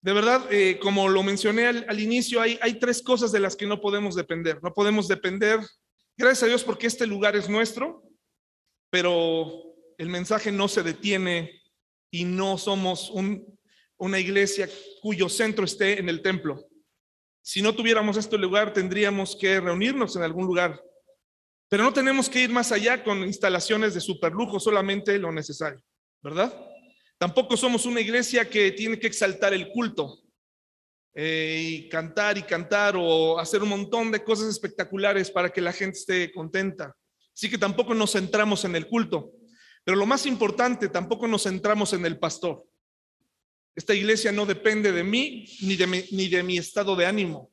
De verdad, eh, como lo mencioné al, inicio, hay, hay tres cosas de las que no podemos depender. No podemos depender, gracias a Dios, porque este lugar es nuestro, pero el mensaje no se detiene y no somos una iglesia cuyo centro esté en el templo. Si no tuviéramos este lugar, tendríamos que reunirnos en algún lugar. Pero no tenemos que ir más allá con instalaciones de superlujo, solamente lo necesario, ¿verdad? Tampoco somos una iglesia que tiene que exaltar el culto eh, y cantar y cantar o hacer un montón de cosas espectaculares para que la gente esté contenta. Así que tampoco nos centramos en el culto. Pero lo más importante, tampoco nos centramos en el pastor. Esta iglesia no depende de mí ni de mi, ni de mi estado de ánimo.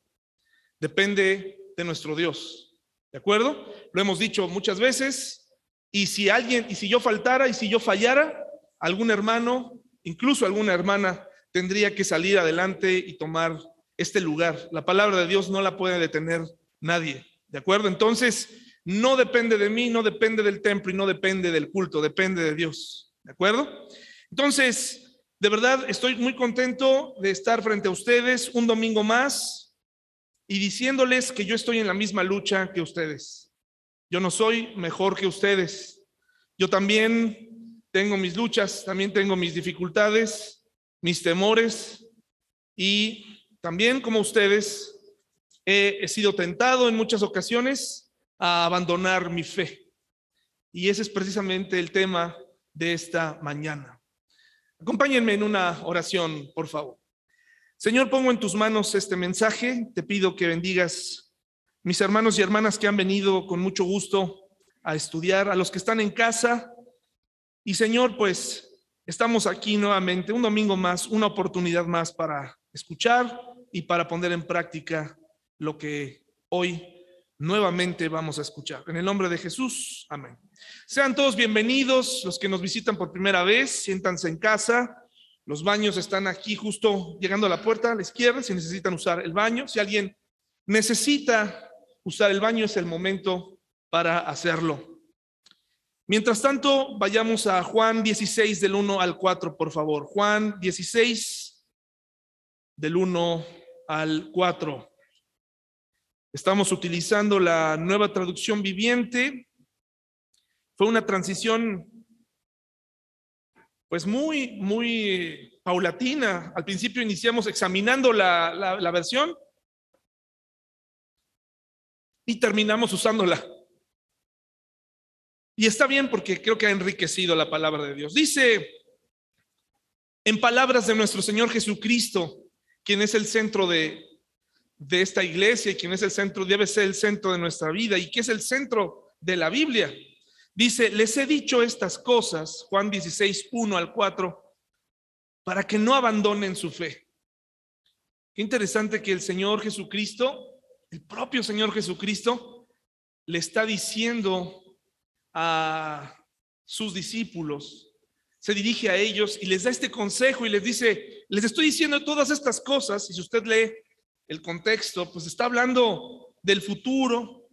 Depende de nuestro Dios. ¿De acuerdo? Lo hemos dicho muchas veces. Y si alguien, y si yo faltara, y si yo fallara, algún hermano, incluso alguna hermana, tendría que salir adelante y tomar este lugar. La palabra de Dios no la puede detener nadie. ¿De acuerdo? Entonces, no depende de mí, no depende del templo y no depende del culto, depende de Dios. ¿De acuerdo? Entonces, de verdad, estoy muy contento de estar frente a ustedes un domingo más y diciéndoles que yo estoy en la misma lucha que ustedes. Yo no soy mejor que ustedes. Yo también tengo mis luchas, también tengo mis dificultades, mis temores y también como ustedes he, sido tentado en muchas ocasiones a abandonar mi fe. Y ese es precisamente el tema de esta mañana. Acompáñenme en una oración, por favor. Señor, pongo en tus manos este mensaje. Te pido que bendigas mis hermanos y hermanas que han venido con mucho gusto a estudiar, a los que están en casa y Señor, pues estamos aquí nuevamente, un domingo más, una oportunidad más para escuchar y para poner en práctica lo que hoy nuevamente vamos a escuchar. En el nombre de Jesús, amén. Sean todos bienvenidos, los que nos visitan por primera vez, siéntanse en casa. Los baños están aquí justo llegando a la puerta a la izquierda si necesitan usar el baño. Si alguien necesita usar el baño, es el momento para hacerlo. Mientras tanto, vayamos a Juan 16 del 1 al 4, por favor. Juan 16 del 1 al 4. Estamos utilizando la nueva traducción viviente. Fue una transición pues muy, muy paulatina. Al principio iniciamos examinando la, la versión y terminamos usándola. Y está bien porque creo que ha enriquecido la palabra de Dios. Dice, en palabras de nuestro Señor Jesucristo, quien es el centro de, de esta iglesia y quien es el centro, debe ser el centro de nuestra vida y que es el centro de la Biblia. Dice, les he dicho estas cosas, Juan 16, 1 al 4, para que no abandonen su fe. Qué interesante que el Señor Jesucristo, el propio Señor Jesucristo, le está diciendo a sus discípulos, se dirige a ellos y les da este consejo y les dice, les estoy diciendo todas estas cosas, y si usted lee el contexto, pues está hablando del futuro,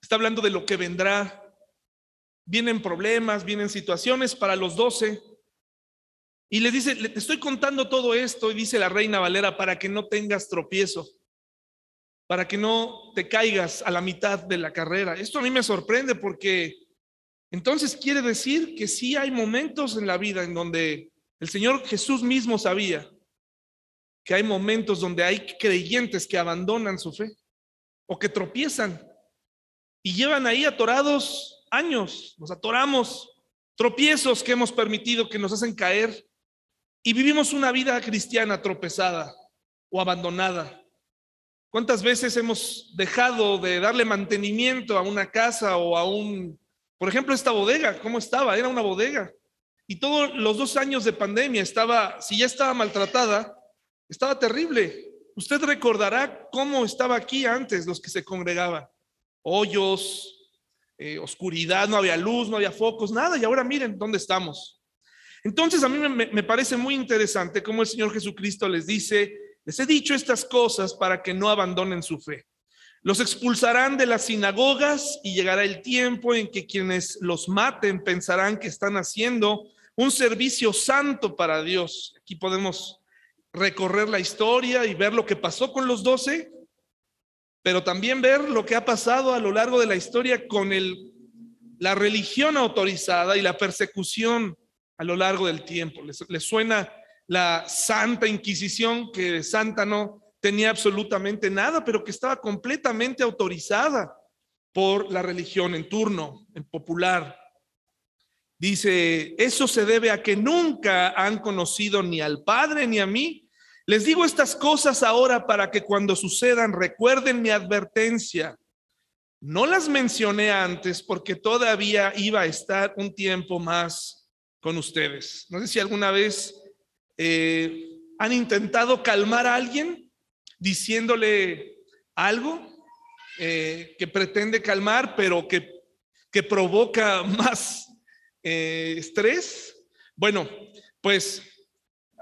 está hablando de lo que vendrá. Vienen problemas, vienen situaciones para los doce. Y les dice, te estoy contando todo esto, y dice la reina Valera, para que no tengas tropiezo, para que no te caigas a la mitad de la carrera. Esto a mí me sorprende porque entonces quiere decir que sí hay momentos en la vida en donde el Señor Jesús mismo sabía que hay momentos donde hay creyentes que abandonan su fe o que tropiezan y llevan ahí atorados años, nos atoramos, tropiezos que hemos permitido que nos hacen caer y vivimos una vida cristiana tropezada o abandonada. ¿Cuántas veces hemos dejado de darle mantenimiento a una casa o a un por ejemplo, esta bodega, ¿cómo estaba? Era una bodega. Y todos los dos años de pandemia estaba, si ya estaba maltratada, estaba terrible. Usted recordará cómo estaba aquí antes los que se congregaban. Hoyos, eh, oscuridad, no había luz, no había focos, nada. Y ahora miren dónde estamos. Entonces a mí me, me parece muy interesante cómo el Señor Jesucristo les dice, les he dicho estas cosas para que no abandonen su fe. Los expulsarán de las sinagogas y llegará el tiempo en que quienes los maten pensarán que están haciendo un servicio santo para Dios. Aquí podemos recorrer la historia y ver lo que pasó con los doce, pero también ver lo que ha pasado a lo largo de la historia con la religión autorizada y la persecución a lo largo del tiempo. Les, suena la Santa Inquisición, que santa no tenía absolutamente nada, pero que estaba completamente autorizada por la religión en turno, en popular. Dice, eso se debe a que nunca han conocido ni al Padre ni a mí. Les digo estas cosas ahora para que cuando sucedan recuerden mi advertencia. No las mencioné antes porque todavía iba a estar un tiempo más con ustedes. No sé si alguna vez eh, han intentado calmar a alguien diciéndole algo eh, que pretende calmar, pero que, que provoca más eh, estrés. Bueno, pues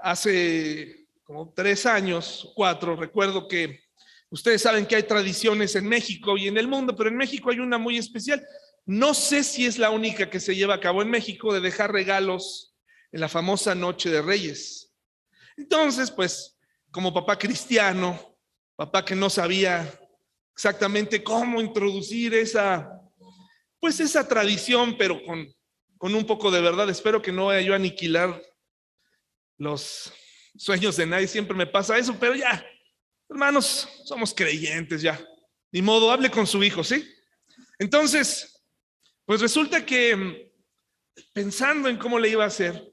hace como tres años, cuatro, recuerdo que ustedes saben que hay tradiciones en México y en el mundo, pero en México hay una muy especial. No sé si es la única que se lleva a cabo en México de dejar regalos en la famosa Noche de Reyes. Entonces, pues, como papá cristiano, papá que no sabía exactamente cómo introducir esa, pues esa tradición, pero con con un poco de verdad. Espero que no vaya yo a aniquilar los sueños de nadie. Siempre me pasa eso, pero ya, hermanos, somos creyentes ya. Ni modo, hable con su hijo, ¿sí? Entonces, pues resulta que mm, pensando en cómo le iba a hacer,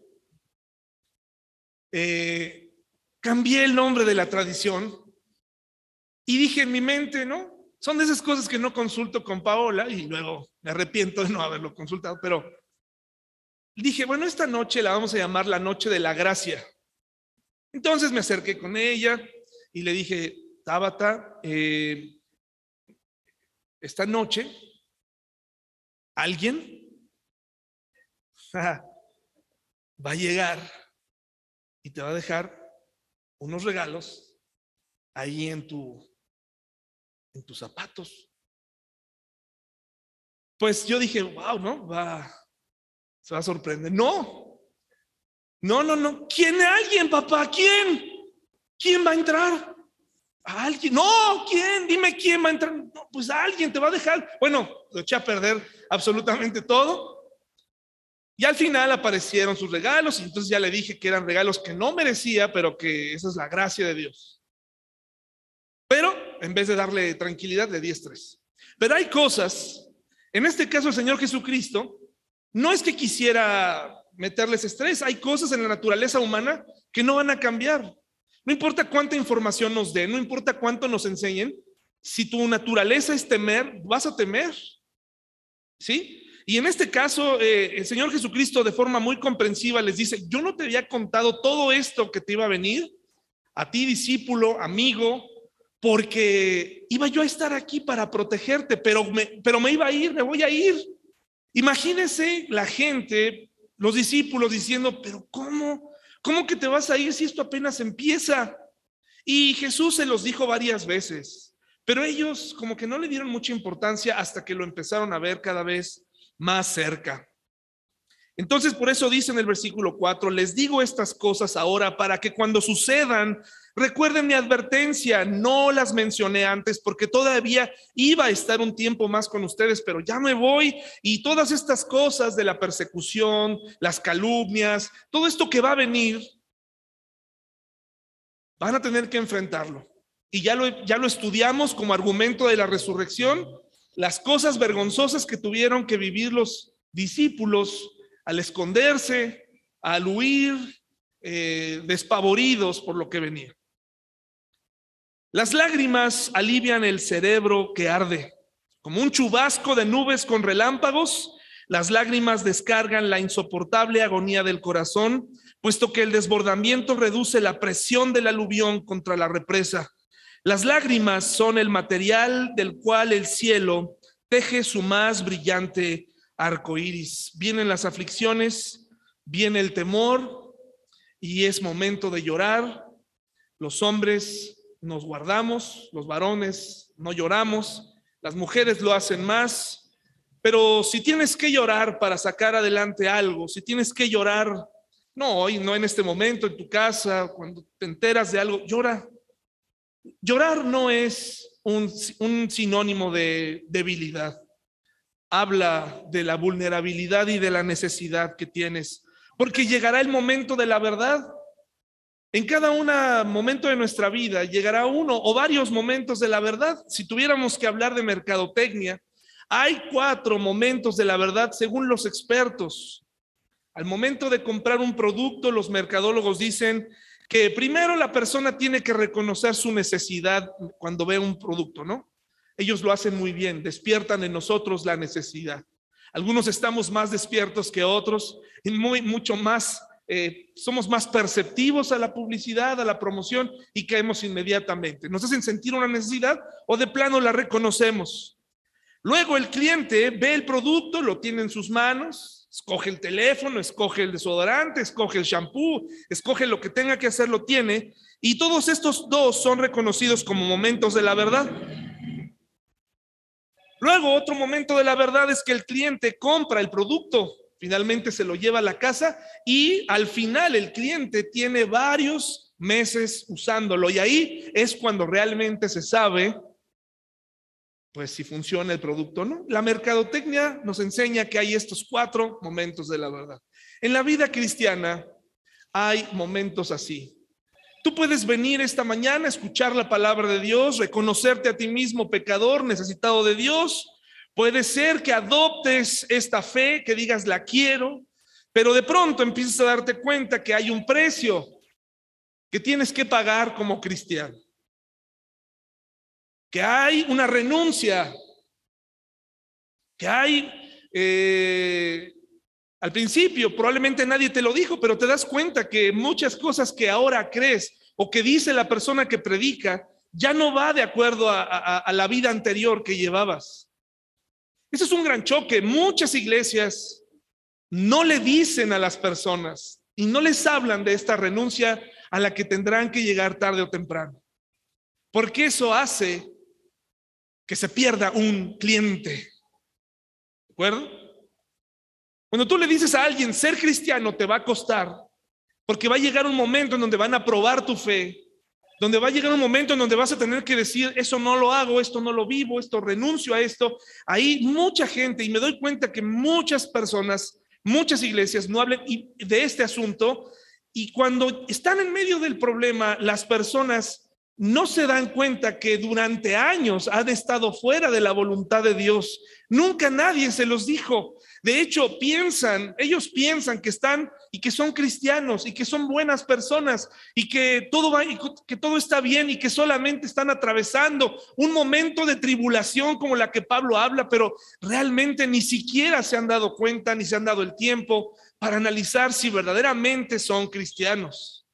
eh, cambié el nombre de la tradición y dije en mi mente, ¿no? Son de esas cosas que no consulto con Paola y luego me arrepiento de no haberlo consultado, pero dije, bueno, esta noche la vamos a llamar la noche de la gracia. Entonces me acerqué con ella y le dije, Tabata, eh, esta noche alguien va a llegar y te va a dejar unos regalos ahí en tu en tus zapatos. Pues yo dije, wow, ¿no? Va se va a sorprender. No, no, no, no. ¿Quién? ¿Alguien, papá? ¿Quién? ¿Quién va a entrar? alguien? No, ¿quién? Dime quién va a entrar. No, pues alguien te va a dejar. Bueno, lo eché a perder absolutamente todo. Y al final aparecieron sus regalos y entonces ya le dije que eran regalos que no merecía, pero que esa es la gracia de Dios. En vez de darle tranquilidad, le di estrés. Pero hay cosas, en este caso el Señor Jesucristo, no es que quisiera meterles estrés, hay cosas en la naturaleza humana que no van a cambiar. No importa cuánta información nos den, no importa cuánto nos enseñen, si tu naturaleza es temer, vas a temer. ¿Sí? Y en este caso, eh, el Señor Jesucristo de forma muy comprensiva les dice, yo no te había contado todo esto que te iba a venir, a ti discípulo, amigo, porque iba yo a estar aquí para protegerte, pero me, pero me iba a ir, me voy a ir. Imagínense la gente, los discípulos diciendo, pero ¿cómo? ¿Cómo que te vas a ir si esto apenas empieza? Y Jesús se los dijo varias veces, pero ellos como que no le dieron mucha importancia hasta que lo empezaron a ver cada vez más cerca. Entonces, por eso dice en el versículo 4, les digo estas cosas ahora para que cuando sucedan Recuerden mi advertencia, no las mencioné antes porque todavía iba a estar un tiempo más con ustedes, pero ya me voy y todas estas cosas de la persecución, las calumnias, todo esto que va a venir, van a tener que enfrentarlo. Y ya lo, ya lo estudiamos como argumento de la resurrección, las cosas vergonzosas que tuvieron que vivir los discípulos al esconderse, al huir, eh, despavoridos por lo que venía. Las lágrimas alivian el cerebro que arde. Como un chubasco de nubes con relámpagos, las lágrimas descargan la insoportable agonía del corazón, puesto que el desbordamiento reduce la presión del aluvión contra la represa. Las lágrimas son el material del cual el cielo teje su más brillante arco iris. Vienen las aflicciones, viene el temor y es momento de llorar. Los hombres nos guardamos, los varones no lloramos, las mujeres lo hacen más, pero si tienes que llorar para sacar adelante algo, si tienes que llorar, No hoy, no en este momento, en tu casa, cuando te enteras de algo, llora. Llorar no es un, sinónimo de debilidad. Habla de la vulnerabilidad y de la necesidad que tienes, porque llegará el momento de la verdad. En cada un momento de nuestra vida llegará uno o varios momentos de la verdad. Si tuviéramos que hablar de mercadotecnia, hay cuatro momentos de la verdad según los expertos. Al momento de comprar un producto, los mercadólogos dicen que primero la persona tiene que reconocer su necesidad cuando ve un producto, ¿no? Ellos lo hacen muy bien, despiertan en nosotros la necesidad. Algunos estamos más despiertos que otros y muy, mucho más, eh, somos más perceptivos a la publicidad, a la promoción y caemos inmediatamente. Nos hacen sentir una necesidad o de plano la reconocemos. Luego el cliente ve el producto, lo tiene en sus manos, Escoge el teléfono, escoge el desodorante, escoge el shampoo, escoge lo que tenga que hacer, lo tiene. Y todos estos dos son reconocidos como momentos de la verdad. Luego, otro momento de la verdad es que el cliente compra el producto, finalmente se lo lleva a la casa y al final el cliente tiene varios meses usándolo y ahí es cuando realmente se sabe pues si funciona el producto o no. La mercadotecnia nos enseña que hay estos cuatro momentos de la verdad. En la vida cristiana hay momentos así. Tú puedes venir esta mañana, escuchar la palabra de Dios, reconocerte a ti mismo pecador, necesitado de Dios. Puede ser que adoptes esta fe, que digas la quiero, pero de pronto empiezas a darte cuenta que hay un precio que tienes que pagar como cristiano que hay una renuncia, que hay, eh, al principio probablemente nadie te lo dijo, pero te das cuenta que muchas cosas que ahora crees o que dice la persona que predica ya no va de acuerdo a, a la vida anterior que llevabas. Ese es un gran choque. Muchas iglesias no le dicen a las personas y no les hablan de esta renuncia a la que tendrán que llegar tarde o temprano. Porque eso hace que se pierda un cliente. ¿De acuerdo? Cuando tú le dices a alguien, ser cristiano te va a costar, porque va a llegar un momento en donde van a probar tu fe, donde va a llegar un momento en donde vas a tener que decir, eso no lo hago, esto no lo vivo, esto renuncio a esto. Ahí mucha gente, y me doy cuenta que muchas personas, muchas iglesias no hablan de este asunto, y cuando están en medio del problema, las personas no se dan cuenta que durante años han estado fuera de la voluntad de Dios. Nunca nadie se los dijo. De hecho, piensan, ellos piensan que están y que son cristianos y que son buenas personas y que todo va y que todo está bien y que solamente están atravesando un momento de tribulación como la que Pablo habla, pero realmente ni siquiera se han dado cuenta ni se han dado el tiempo para analizar si verdaderamente son cristianos.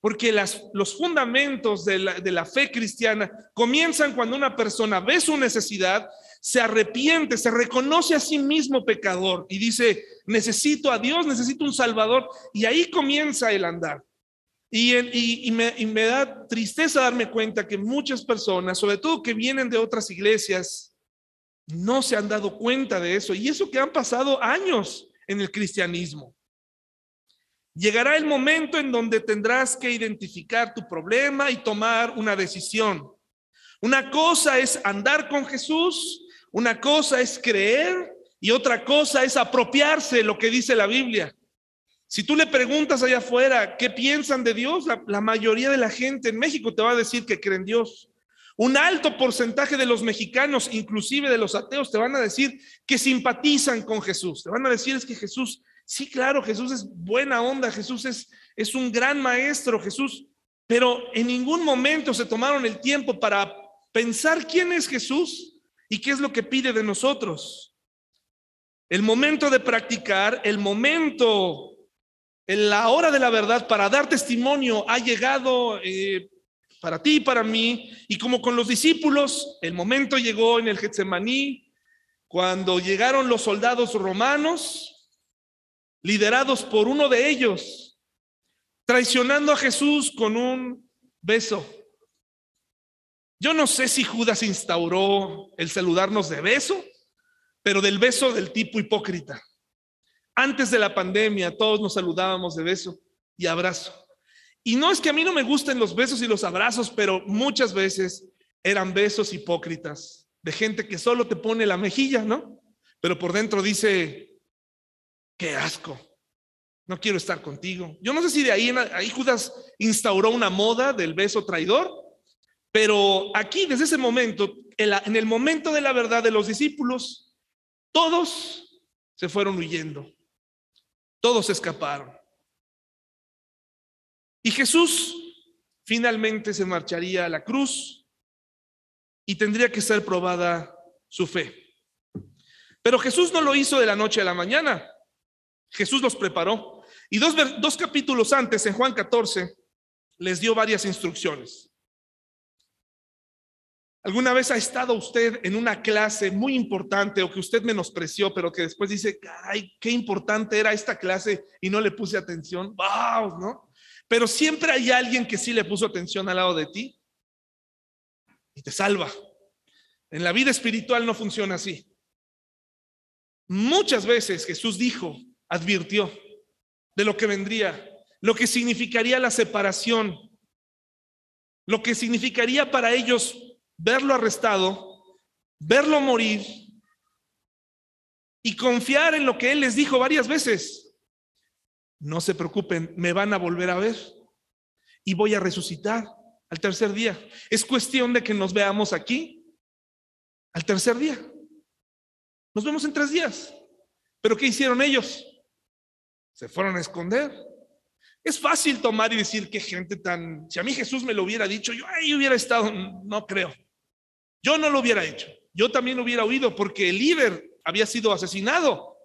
Porque los fundamentos de la, de la fe cristiana comienzan cuando una persona ve su necesidad, se arrepiente, se reconoce a sí mismo pecador y dice, necesito a Dios, necesito un Salvador. Y ahí comienza el andar. Y, me, da tristeza darme cuenta que muchas personas, sobre todo que vienen de otras iglesias, no se han dado cuenta de eso. Y eso que han pasado años en el cristianismo. Llegará el momento en donde tendrás que identificar tu problema y tomar una decisión. Una cosa es andar con Jesús, una cosa es creer y otra cosa es apropiarse lo que dice la Biblia. Si tú le preguntas allá afuera qué piensan de Dios, la, mayoría de la gente en México te va a decir que creen Dios. Un alto porcentaje de los mexicanos, inclusive de los ateos, te van a decir que simpatizan con Jesús. Te van a decir es que Jesús Sí, claro, Jesús es buena onda, Jesús es, es un gran maestro, Jesús, pero en ningún momento se tomaron el tiempo para pensar quién es Jesús y qué es lo que pide de nosotros. El momento de practicar, el momento, en la hora de la verdad para dar testimonio ha llegado eh, para ti y para mí. Y como con los discípulos, el momento llegó en el Getsemaní, cuando llegaron los soldados romanos liderados por uno de ellos, traicionando a Jesús con un beso. Yo no sé si Judas instauró el saludarnos de beso, pero del beso del tipo hipócrita. Antes de la pandemia, todos nos saludábamos de beso y abrazo. Y no es que a mí no me gusten los besos y los abrazos, pero muchas veces eran besos hipócritas de gente que solo te pone la mejilla, ¿no? Pero por dentro dice, qué asco, no quiero estar contigo. Yo no sé si de ahí, ahí Judas instauró una moda del beso traidor, pero aquí, desde ese momento, en el momento de la verdad de los discípulos, todos se fueron huyendo, todos escaparon. Y Jesús finalmente se marcharía a la cruz y tendría que ser probada su fe. Pero Jesús no lo hizo de la noche a la mañana. Jesús los preparó. Y dos, dos capítulos antes, en Juan 14, les dio varias instrucciones. ¿Alguna vez ha estado usted en una clase muy importante o que usted menospreció, pero que después dice, ay, qué importante era esta clase y no le puse atención? ¡Wow! ¿No? Pero siempre hay alguien que sí le puso atención al lado de ti y te salva. En la vida espiritual no funciona así. Muchas veces Jesús dijo, advirtió de lo que vendría, lo que significaría la separación, lo que significaría para ellos verlo arrestado, verlo morir y confiar en lo que Él les dijo varias veces. No se preocupen, me van a volver a ver y voy a resucitar al tercer día. Es cuestión de que nos veamos aquí al tercer día. Nos vemos en tres días. Pero ¿qué hicieron ellos? Se fueron a esconder. Es fácil tomar y decir qué gente tan... Si a mí Jesús me lo hubiera dicho, yo ahí hubiera estado, no creo. Yo no lo hubiera hecho. Yo también lo hubiera oído porque el líder había sido asesinado.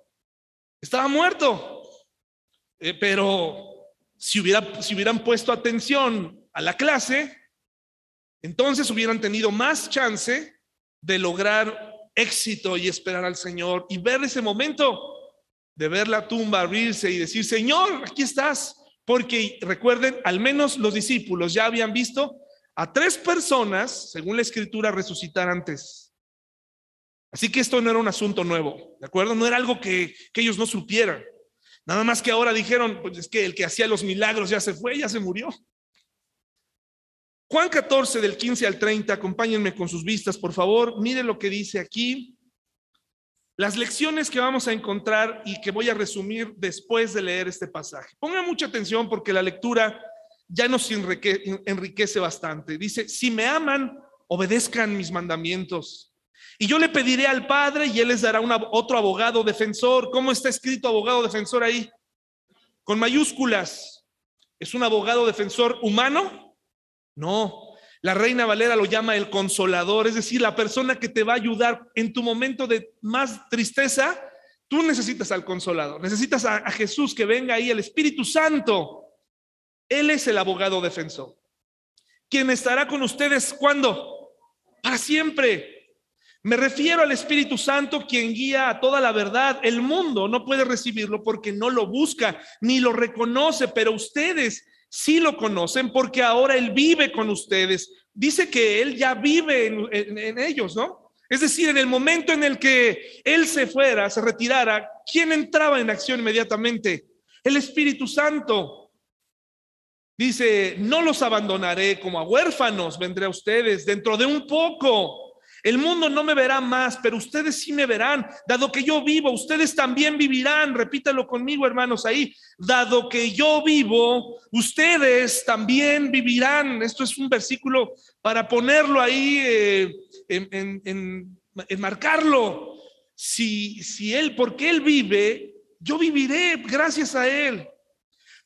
Estaba muerto. Eh, pero si, si hubieran puesto atención a la clase, entonces hubieran tenido más chance de lograr éxito y esperar al Señor y ver ese momento de ver la tumba abrirse y decir, Señor, aquí estás. Porque recuerden, al menos los discípulos ya habían visto a tres personas, según la escritura, resucitar antes. Así que esto no era un asunto nuevo, ¿de acuerdo? No era algo que, ellos no supieran. Nada más que ahora dijeron, pues es que el que hacía los milagros ya se fue, ya se murió. Juan 14 del 15 al 30, acompáñenme con sus vistas, por favor. Mire lo que dice aquí. Las lecciones que vamos a encontrar y que voy a resumir después de leer este pasaje. Pongan mucha atención porque la lectura ya nos enriquece bastante. Dice, si me aman, obedezcan mis mandamientos. Y yo le pediré al Padre y Él les dará otro abogado defensor. ¿Cómo está escrito abogado defensor ahí? Con mayúsculas. ¿Es un abogado defensor humano? No. La reina Valera lo llama el consolador, es decir, la persona que te va a ayudar en tu momento de más tristeza. Tú necesitas al consolador, necesitas a, a Jesús que venga ahí, el Espíritu Santo él es el abogado defensor. Quien estará con ustedes cuando? Para siempre. Me refiero al Espíritu Santo, quien guía a toda la verdad. El mundo no puede recibirlo porque no lo busca ni lo reconoce, pero ustedes sí lo conocen porque ahora Él vive con ustedes. Dice que Él ya vive en, ellos, ¿no? Es decir, en el momento en el que Él se fuera, se retirara, ¿quién entraba en acción inmediatamente? El Espíritu Santo. Dice, no los abandonaré como a huérfanos, vendré a ustedes dentro de un poco. El mundo no me verá más, pero ustedes sí me verán. Dado que yo vivo, ustedes también vivirán. Repítalo conmigo, hermanos, ahí. Dado que yo vivo, ustedes también vivirán. Esto es un versículo para ponerlo ahí, eh, en, en, marcarlo. Si, si Él, porque Él vive, yo viviré gracias a Él.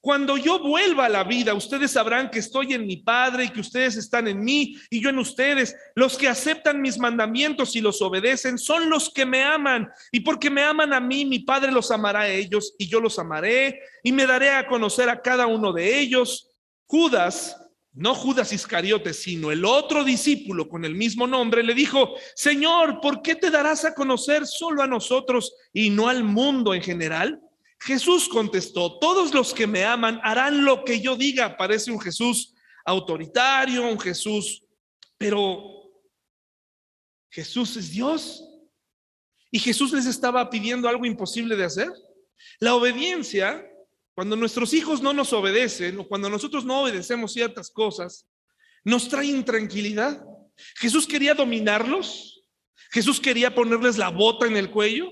Cuando yo vuelva a la vida, ustedes sabrán que estoy en mi Padre y que ustedes están en mí y yo en ustedes. Los que aceptan mis mandamientos y los obedecen son los que me aman. Y porque me aman a mí, mi Padre los amará a ellos y yo los amaré y me daré a conocer a cada uno de ellos. Judas, no Judas Iscariote, sino el otro discípulo con el mismo nombre, le dijo, Señor, ¿por qué te darás a conocer solo a nosotros y no al mundo en general? Jesús contestó, todos los que me aman harán lo que yo diga. Parece un Jesús autoritario, un Jesús, pero Jesús es Dios. Y Jesús les estaba pidiendo algo imposible de hacer. La obediencia, cuando nuestros hijos no nos obedecen o cuando nosotros no obedecemos ciertas cosas, nos trae intranquilidad. Jesús quería dominarlos. Jesús quería ponerles la bota en el cuello.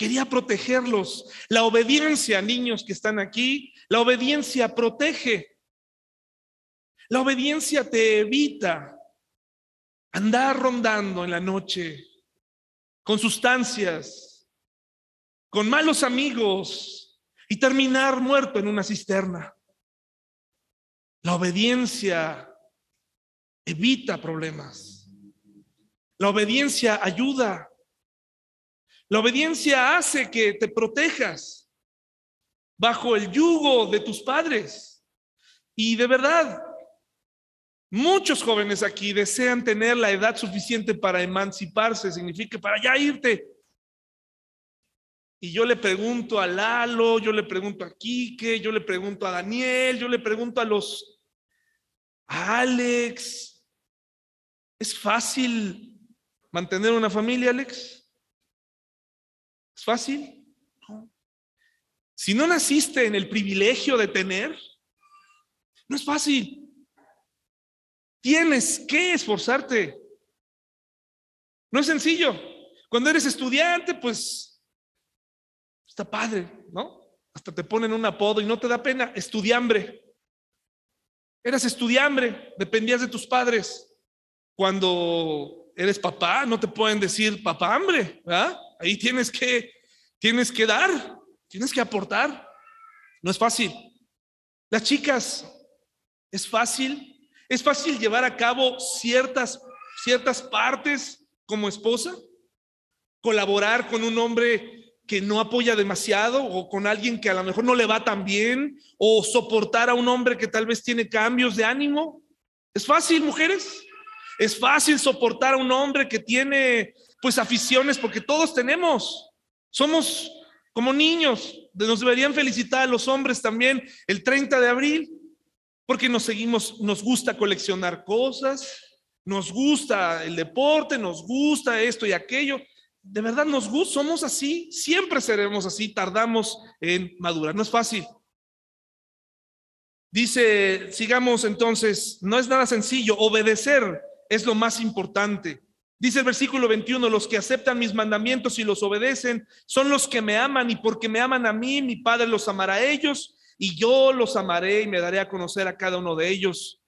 Quería protegerlos. La obediencia, niños que están aquí, la obediencia protege. La obediencia te evita andar rondando en la noche con sustancias, con malos amigos y terminar muerto en una cisterna. La obediencia evita problemas. La obediencia ayuda. La obediencia hace que te protejas bajo el yugo de tus padres. Y de verdad, muchos jóvenes aquí desean tener la edad suficiente para emanciparse, significa para ya irte. Y yo le pregunto a Lalo, yo le pregunto a Quique, yo le pregunto a Daniel, yo le pregunto a los a Alex. ¿Es fácil mantener una familia, Alex? ¿Es fácil? Si no naciste en el privilegio de tener, no es fácil. Tienes que esforzarte. No es sencillo. Cuando eres estudiante, pues está padre, ¿no? Hasta te ponen un apodo y no te da pena, estudiambre. Eras estudiambre, dependías de tus padres. Cuando eres papá, no te pueden decir papá hambre, ¿verdad? Ahí tienes que tienes que dar. Tienes que aportar. No es fácil. Las chicas, es fácil. Es fácil llevar a cabo ciertas, ciertas partes como esposa. Colaborar con un hombre que no apoya demasiado o con alguien que a lo mejor no le va tan bien o soportar a un hombre que tal vez tiene cambios de ánimo. Es fácil, mujeres. Es fácil soportar a un hombre que tiene pues aficiones porque todos tenemos. Somos como niños, nos deberían felicitar a los hombres también el 30 de abril, porque nos seguimos, nos gusta coleccionar cosas, nos gusta el deporte, nos gusta esto y aquello. De verdad nos gusta, somos así, siempre seremos así, tardamos en madurar, no es fácil. Dice, sigamos entonces, no es nada sencillo, obedecer es lo más importante. Dice el versículo 21, los que aceptan mis mandamientos y los obedecen son los que me aman y porque me aman a mí, mi Padre los amará a ellos y yo los amaré y me daré a conocer a cada uno de ellos.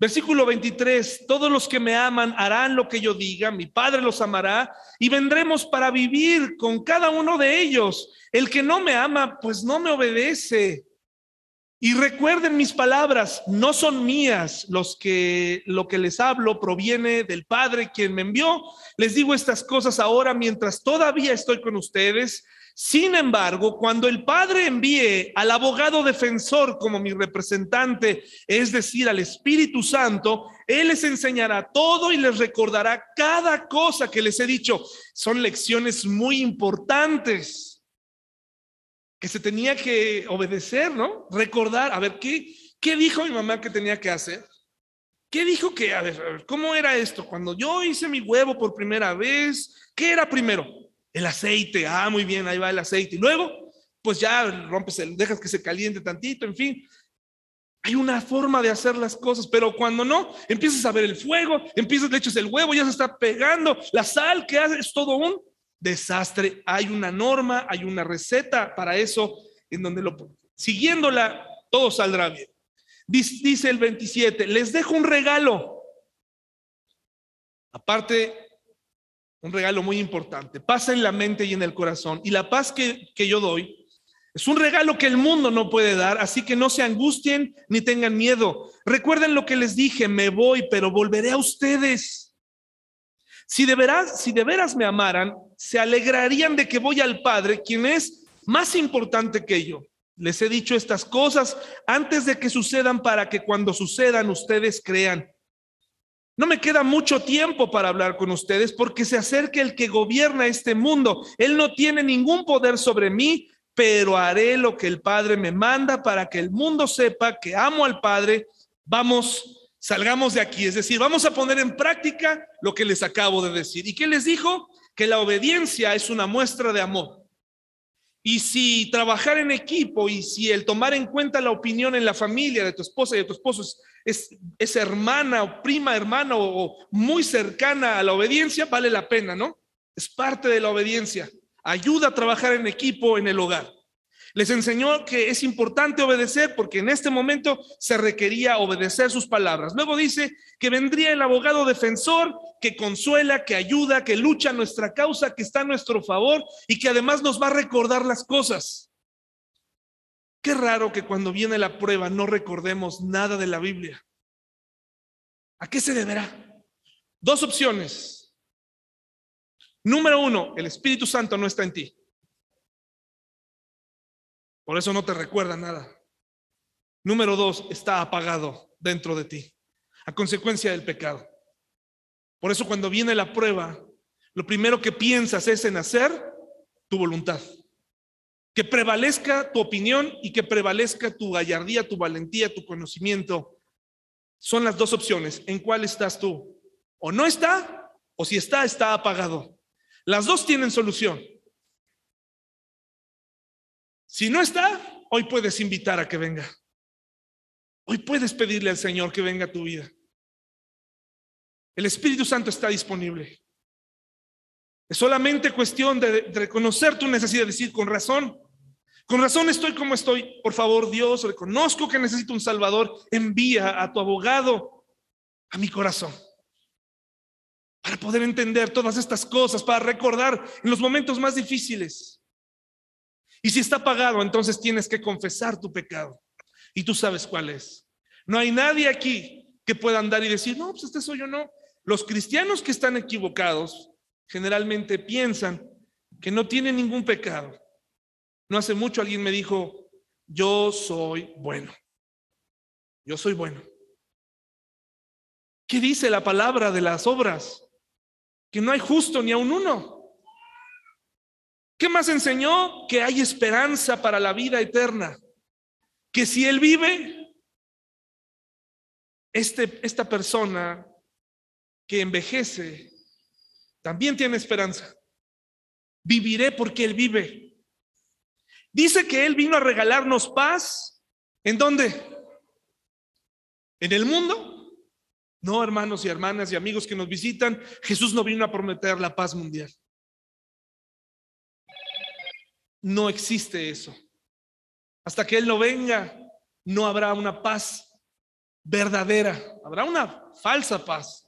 Versículo 23, todos los que me aman harán lo que yo diga, mi Padre los amará y vendremos para vivir con cada uno de ellos. El que no me ama, pues no me obedece. Y recuerden mis palabras, no son mías los que lo que les hablo proviene del Padre quien me envió. Les digo estas cosas ahora mientras todavía estoy con ustedes. Sin embargo, cuando el Padre envíe al abogado defensor como mi representante, es decir, al Espíritu Santo, Él les enseñará todo y les recordará cada cosa que les he dicho. Son lecciones muy importantes que se tenía que obedecer, ¿no? Recordar, a ver, ¿qué, qué dijo mi mamá que tenía que hacer? ¿Qué dijo que, a ver, ¿cómo era esto? Cuando yo hice mi huevo por primera vez, ¿qué era primero? El aceite, ah, muy bien, ahí va el aceite. Y luego, pues ya rompes, el, dejas que se caliente tantito, en fin. Hay una forma de hacer las cosas, pero cuando no, empiezas a ver el fuego, empiezas, le echas el huevo, ya se está pegando, la sal que hace es todo un desastre. Hay una norma, hay una receta para eso, en donde lo siguiéndola, todo saldrá bien. Dice el 27, les dejo un regalo. Aparte, un regalo muy importante. Paz en la mente y en el corazón. Y la paz que, que yo doy es un regalo que el mundo no puede dar, así que no se angustien ni tengan miedo. Recuerden lo que les dije, me voy, pero volveré a ustedes. Si de veras, si de veras me amaran, se alegrarían de que voy al Padre, quien es más importante que yo. Les he dicho estas cosas antes de que sucedan para que cuando sucedan ustedes crean. No me queda mucho tiempo para hablar con ustedes porque se acerca el que gobierna este mundo. Él no tiene ningún poder sobre mí, pero haré lo que el Padre me manda para que el mundo sepa que amo al Padre. Vamos salgamos de aquí. Es decir, vamos a poner en práctica lo que les acabo de decir. ¿Y qué les dijo? Que la obediencia es una muestra de amor. Y si trabajar en equipo y si el tomar en cuenta la opinión en la familia de tu esposa y de tu esposo es, es, hermana o prima hermana o muy cercana a la obediencia, vale la pena, ¿no? Es parte de la obediencia. Ayuda a trabajar en equipo en el hogar. Les enseñó que es importante obedecer porque en este momento se requería obedecer sus palabras. Luego dice que vendría el abogado defensor que consuela, que ayuda, que lucha nuestra causa, que está a nuestro favor y que además nos va a recordar las cosas. Qué raro que cuando viene la prueba no recordemos nada de la Biblia. ¿A qué se deberá? Dos opciones. Número uno, el Espíritu Santo no está en ti. Por eso no te recuerda nada. Número dos, está apagado dentro de ti, a consecuencia del pecado. Por eso cuando viene la prueba, lo primero que piensas es en hacer tu voluntad. Que prevalezca tu opinión y que prevalezca tu gallardía, tu valentía, tu conocimiento. Son las dos opciones. ¿En cuál estás tú? O no está, o si está, está apagado. Las dos tienen solución. Si no está, hoy puedes invitar a que venga. Hoy puedes pedirle al Señor que venga a tu vida. El Espíritu Santo está disponible. Es solamente cuestión de, reconocer tu necesidad, decir con razón, con razón estoy como estoy. Por favor, Dios, reconozco que necesito un Salvador. Envía a tu abogado a mi corazón para poder entender todas estas cosas, para recordar en los momentos más difíciles. Y si está pagado, entonces tienes que confesar tu pecado. Y tú sabes cuál es. No hay nadie aquí que pueda andar y decir, no, pues este soy yo, no. Los cristianos que están equivocados generalmente piensan que no tienen ningún pecado. No hace mucho alguien me dijo, yo soy bueno. Yo soy bueno. ¿Qué dice la palabra de las obras? Que no hay justo ni a un uno. ¿Qué más enseñó? Que hay esperanza para la vida eterna. Que si Él vive, este, esta persona que envejece también tiene esperanza. Viviré porque Él vive. Dice que Él vino a regalarnos paz. ¿En dónde? ¿En el mundo? No, hermanos y hermanas y amigos que nos visitan, Jesús no vino a prometer la paz mundial. No existe eso. Hasta que Él no venga, no habrá una paz verdadera. Habrá una falsa paz,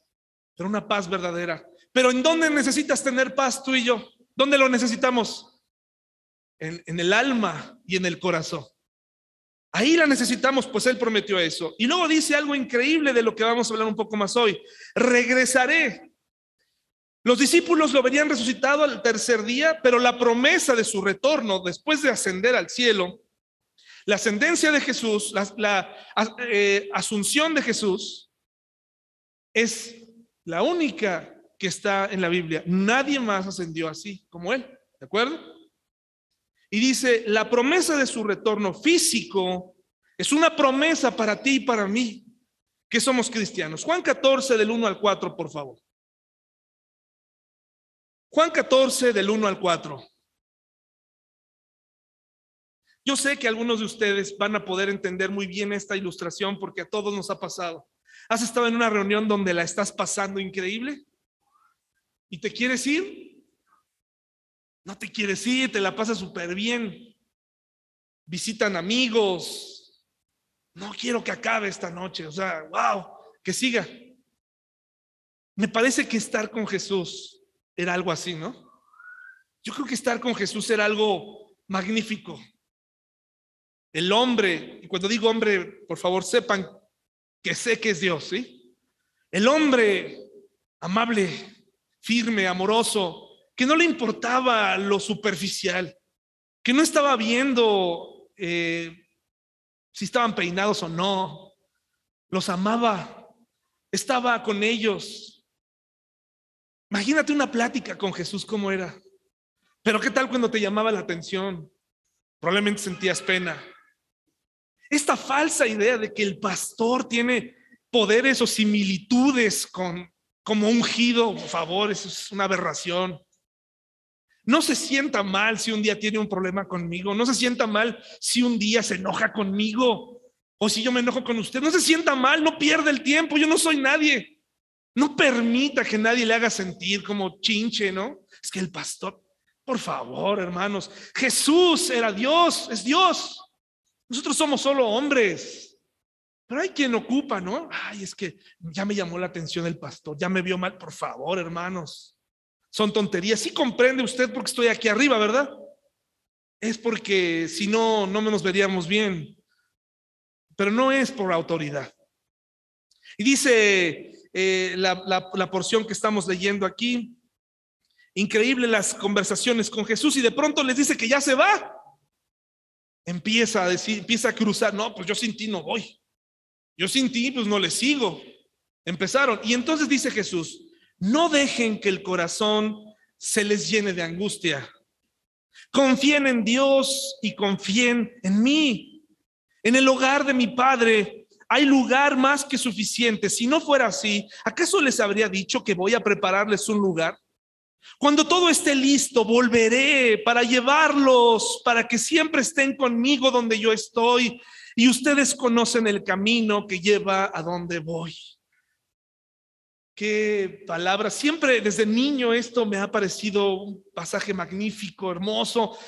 pero una paz verdadera. Pero ¿en dónde necesitas tener paz tú y yo? ¿Dónde lo necesitamos? En, en, el alma y en el corazón. Ahí la necesitamos, pues Él prometió eso. Y luego dice algo increíble de lo que vamos a hablar un poco más hoy. Regresaré los discípulos lo verían resucitado al tercer día, pero la promesa de su retorno después de ascender al cielo, la ascendencia de Jesús, la, eh, asunción de Jesús, es la única que está en la Biblia. Nadie más ascendió así como él, ¿de acuerdo? Y dice, la promesa de su retorno físico es una promesa para ti y para mí, que somos cristianos. Juan 14 del 1 al 4, por favor. Juan 14 del 1 al 4. Yo sé que algunos de ustedes van a poder entender muy bien esta ilustración porque a todos nos ha pasado. ¿Has estado en una reunión donde la estás pasando increíble? ¿Y te quieres ir? No te quieres ir, te la pasas súper bien. Visitan amigos. No quiero que acabe esta noche. O sea, wow, que siga. Me parece que estar con Jesús era algo así, ¿no? Yo creo que estar con Jesús era algo magnífico. El hombre, y cuando digo hombre, por favor sepan que sé que es Dios, ¿sí? El hombre amable, firme, amoroso, que no le importaba lo superficial, que no estaba viendo eh, si estaban peinados o no, los amaba, estaba con ellos, Imagínate una plática con Jesús como era. Pero ¿qué tal cuando te llamaba la atención? Probablemente sentías pena. Esta falsa idea de que el pastor tiene poderes o similitudes con como ungido, por favor, eso es una aberración. No se sienta mal si un día tiene un problema conmigo. No se sienta mal si un día se enoja conmigo. O si yo me enojo con usted. No se sienta mal, no pierda el tiempo. Yo no soy nadie. No permita que nadie le haga sentir como chinche, ¿no? Es que el pastor, por favor, hermanos, Jesús era Dios, es Dios. Nosotros somos solo hombres. Pero hay quien ocupa, ¿no? Ay, es que ya me llamó la atención el pastor, ya me vio mal. Por favor, hermanos son tonterías. Sí comprende usted porque estoy aquí arriba, ¿verdad? Es porque si no, no nos veríamos bien. Pero no es por autoridad. Y dice eh, la, porción que estamos leyendo aquí, increíble las conversaciones con Jesús y de pronto les dice que ya se va. Empieza a decir, empieza a cruzar, no, pues yo sin ti no voy. Yo sin ti pues no le sigo. Empezaron. Y entonces dice Jesús, no dejen que el corazón se les llene de angustia. Confíen en Dios y confíen en mí. En el hogar de mi Padre hay lugar más que suficiente. Si no fuera así, ¿acaso les habría dicho que voy a prepararles un lugar? Cuando todo esté listo, volveré para llevarlos, para que siempre estén conmigo donde yo estoy y ustedes conocen el camino que lleva a donde voy. Qué palabra. Siempre desde niño esto me ha parecido un pasaje magnífico, hermoso.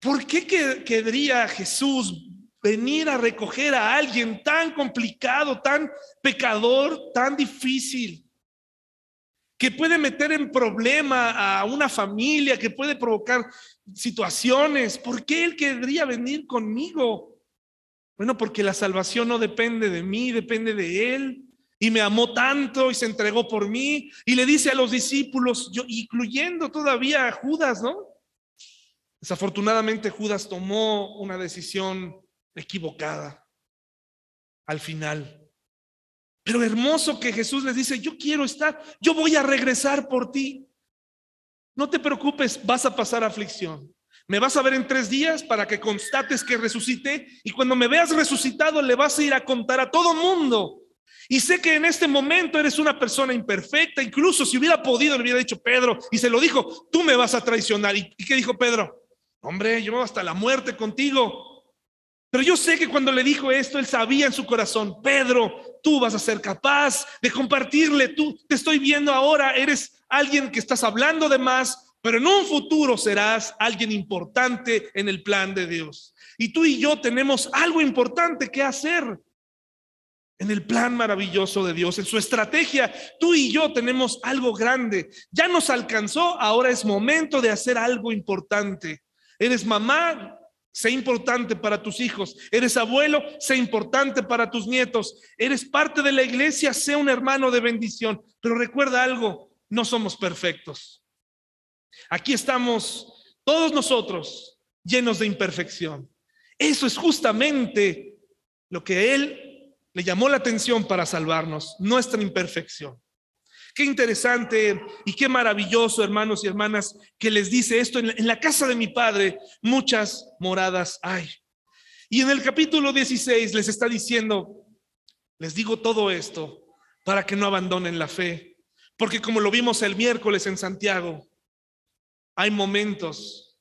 ¿Por qué querría Jesús venir a recoger a alguien tan complicado, tan pecador, tan difícil? que puede meter en problema a una familia, que puede provocar situaciones. ¿Por qué Él querría venir conmigo? Bueno, porque la salvación no depende de mí, depende de Él y me amó tanto y se entregó por mí y le dice a los discípulos, incluyendo todavía a Judas, ¿no? Desafortunadamente Judas tomó una decisión equivocada al final. Pero hermoso que Jesús les dice, yo quiero estar, yo voy a regresar por ti. No te preocupes, vas a pasar aflicción. Me vas a ver en tres días para que constates que resucité y cuando me veas resucitado le vas a ir a contar a todo mundo y sé que en este momento eres una persona imperfecta, incluso si hubiera podido, le hubiera dicho Pedro, y se lo dijo, tú me vas a traicionar. ¿Y, qué dijo Pedro? Hombre, yo hasta la muerte contigo. Pero yo sé que cuando le dijo esto, él sabía en su corazón, Pedro, tú vas a ser capaz de compartirle, tú te estoy viendo ahora, eres alguien que estás hablando de más, pero en un futuro serás alguien importante en el plan de Dios. Y tú y yo tenemos algo importante que hacer en el plan maravilloso de Dios, en su estrategia. Tú y yo tenemos algo grande. Ya nos alcanzó, ahora es momento de hacer algo importante. Eres mamá, sé importante para tus hijos. Eres abuelo, sé importante para tus nietos. Eres parte de la iglesia, sé un hermano de bendición. Pero recuerda algo, no somos perfectos. Aquí estamos todos nosotros llenos de imperfección. Eso es justamente lo que Él le llamó la atención para salvarnos, nuestra imperfección. Qué interesante y qué maravilloso, hermanos y hermanas, que les dice esto. En la casa de mi padre muchas moradas hay. Y en el capítulo 16 les está diciendo, les digo todo esto para que no abandonen la fe. Porque como lo vimos el miércoles en Santiago, hay momentos,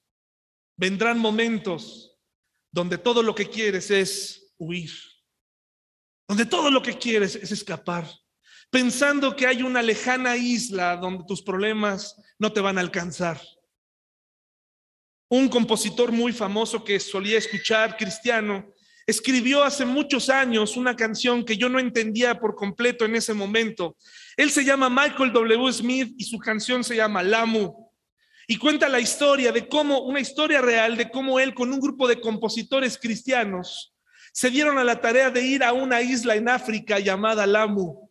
vendrán momentos donde todo lo que quieres es huir donde todo lo que quieres es escapar, pensando que hay una lejana isla donde tus problemas no te van a alcanzar. Un compositor muy famoso que solía escuchar cristiano escribió hace muchos años una canción que yo no entendía por completo en ese momento. Él se llama Michael W. Smith y su canción se llama Lamu. Y cuenta la historia de cómo, una historia real de cómo él con un grupo de compositores cristianos se dieron a la tarea de ir a una isla en África llamada Lamu.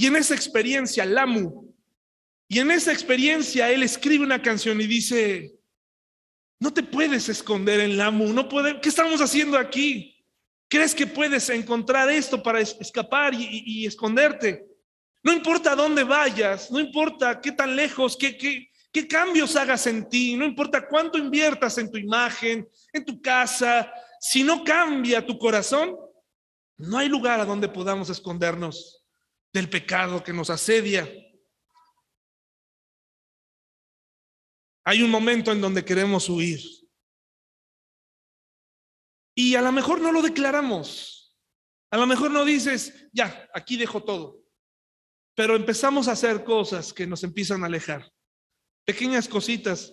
Y en esa experiencia, Lamu, y en esa experiencia él escribe una canción y dice, no te puedes esconder en Lamu, no puede, ¿qué estamos haciendo aquí? ¿Crees que puedes encontrar esto para escapar y, esconderte? No importa dónde vayas, no importa qué tan lejos, qué, qué, qué cambios hagas en ti, no importa cuánto inviertas en tu imagen, en tu casa, si no cambia tu corazón, no hay lugar a donde podamos escondernos del pecado que nos asedia. Hay un momento en donde queremos huir. Y a lo mejor no lo declaramos. A lo mejor no dices, ya, aquí dejo todo. Pero empezamos a hacer cosas que nos empiezan a alejar. Pequeñas cositas.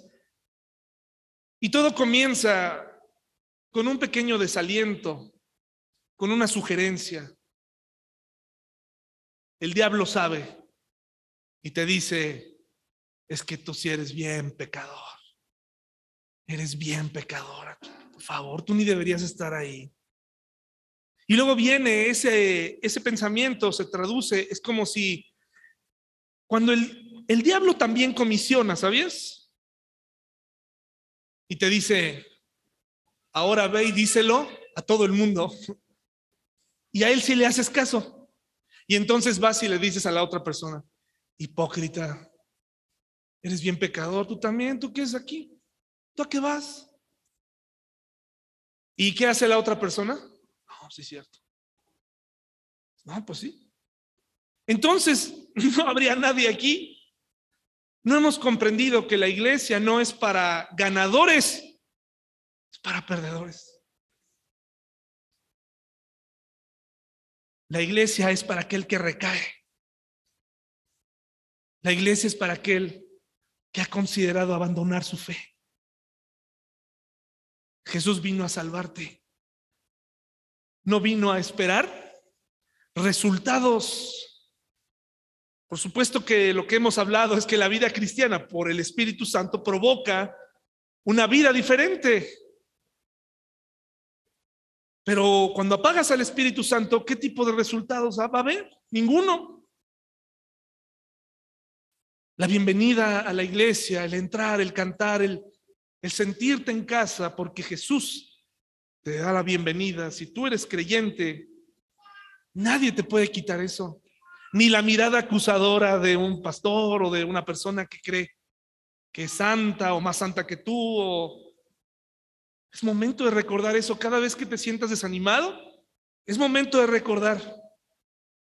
Y todo comienza con un pequeño desaliento, con una sugerencia. El diablo sabe y te dice, es que tú sí eres bien pecador. Eres bien pecadora. Por favor, tú ni deberías estar ahí. Y luego viene ese, ese pensamiento, se traduce, es como si cuando el, el diablo también comisiona, ¿sabías? Y te dice, ahora ve y díselo a todo el mundo. Y a él sí le haces caso. Y entonces vas y le dices a la otra persona, hipócrita, eres bien pecador, tú también, ¿tú qué es aquí? ¿Tú a qué vas? ¿Y qué hace la otra persona? No, sí es cierto. No, pues sí. Entonces, no habría nadie aquí. No hemos comprendido que la iglesia no es para ganadores, es para perdedores. La iglesia es para aquel que recae. La iglesia es para aquel que ha considerado abandonar su fe. Jesús vino a salvarte. No vino a esperar resultados. Por supuesto que lo que hemos hablado es que la vida cristiana por el Espíritu Santo provoca una vida diferente. Pero cuando apagas al Espíritu Santo, ¿qué tipo de resultados va a haber? Ninguno. La bienvenida a la iglesia, el entrar, el cantar, el, sentirte en casa, porque Jesús te da la bienvenida. Si tú eres creyente, nadie te puede quitar eso. Ni la mirada acusadora de un pastor o de una persona que cree que es santa o más santa que tú o es momento de recordar eso cada vez que te sientas desanimado. Es momento de recordar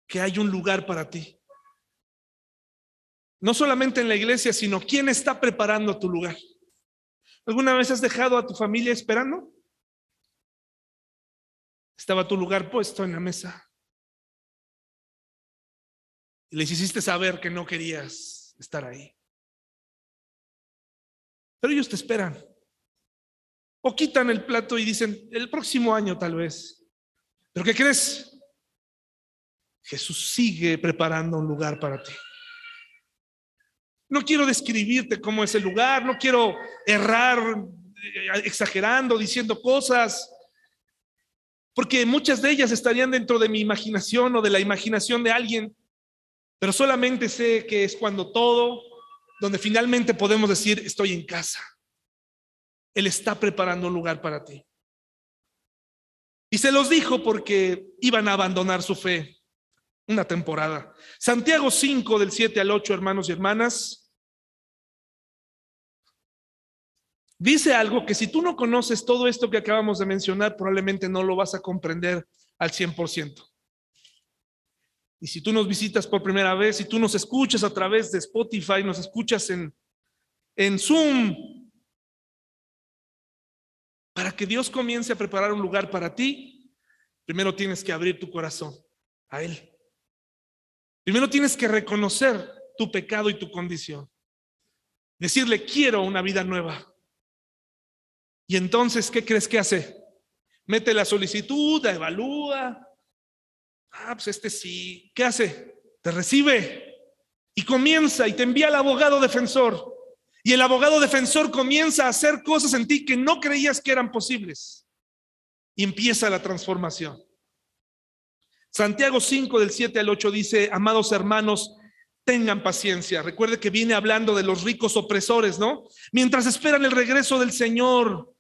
que hay un lugar para ti. No solamente en la iglesia, sino quién está preparando tu lugar. ¿Alguna vez has dejado a tu familia esperando? Estaba tu lugar puesto en la mesa. Y les hiciste saber que no querías estar ahí. Pero ellos te esperan. O quitan el plato y dicen, el próximo año tal vez. ¿Pero qué crees? Jesús sigue preparando un lugar para ti. No quiero describirte cómo es el lugar, no quiero errar eh, exagerando, diciendo cosas, porque muchas de ellas estarían dentro de mi imaginación o de la imaginación de alguien, pero solamente sé que es cuando todo, donde finalmente podemos decir, estoy en casa. Él está preparando un lugar para ti. Y se los dijo porque iban a abandonar su fe una temporada. Santiago 5 del 7 al 8, hermanos y hermanas. Dice algo que si tú no conoces todo esto que acabamos de mencionar, probablemente no lo vas a comprender al 100%. Y si tú nos visitas por primera vez, si tú nos escuchas a través de Spotify, nos escuchas en, en Zoom, que Dios comience a preparar un lugar para ti, primero tienes que abrir tu corazón a Él. Primero tienes que reconocer tu pecado y tu condición. Decirle, quiero una vida nueva. Y entonces, ¿qué crees que hace? Mete la solicitud, evalúa. Ah, pues este sí. ¿Qué hace? Te recibe y comienza y te envía al abogado defensor. Y el abogado defensor comienza a hacer cosas en ti que no creías que eran posibles. Y empieza la transformación. Santiago 5 del 7 al 8 dice, amados hermanos, tengan paciencia. Recuerde que viene hablando de los ricos opresores, ¿no? Mientras esperan el regreso del Señor.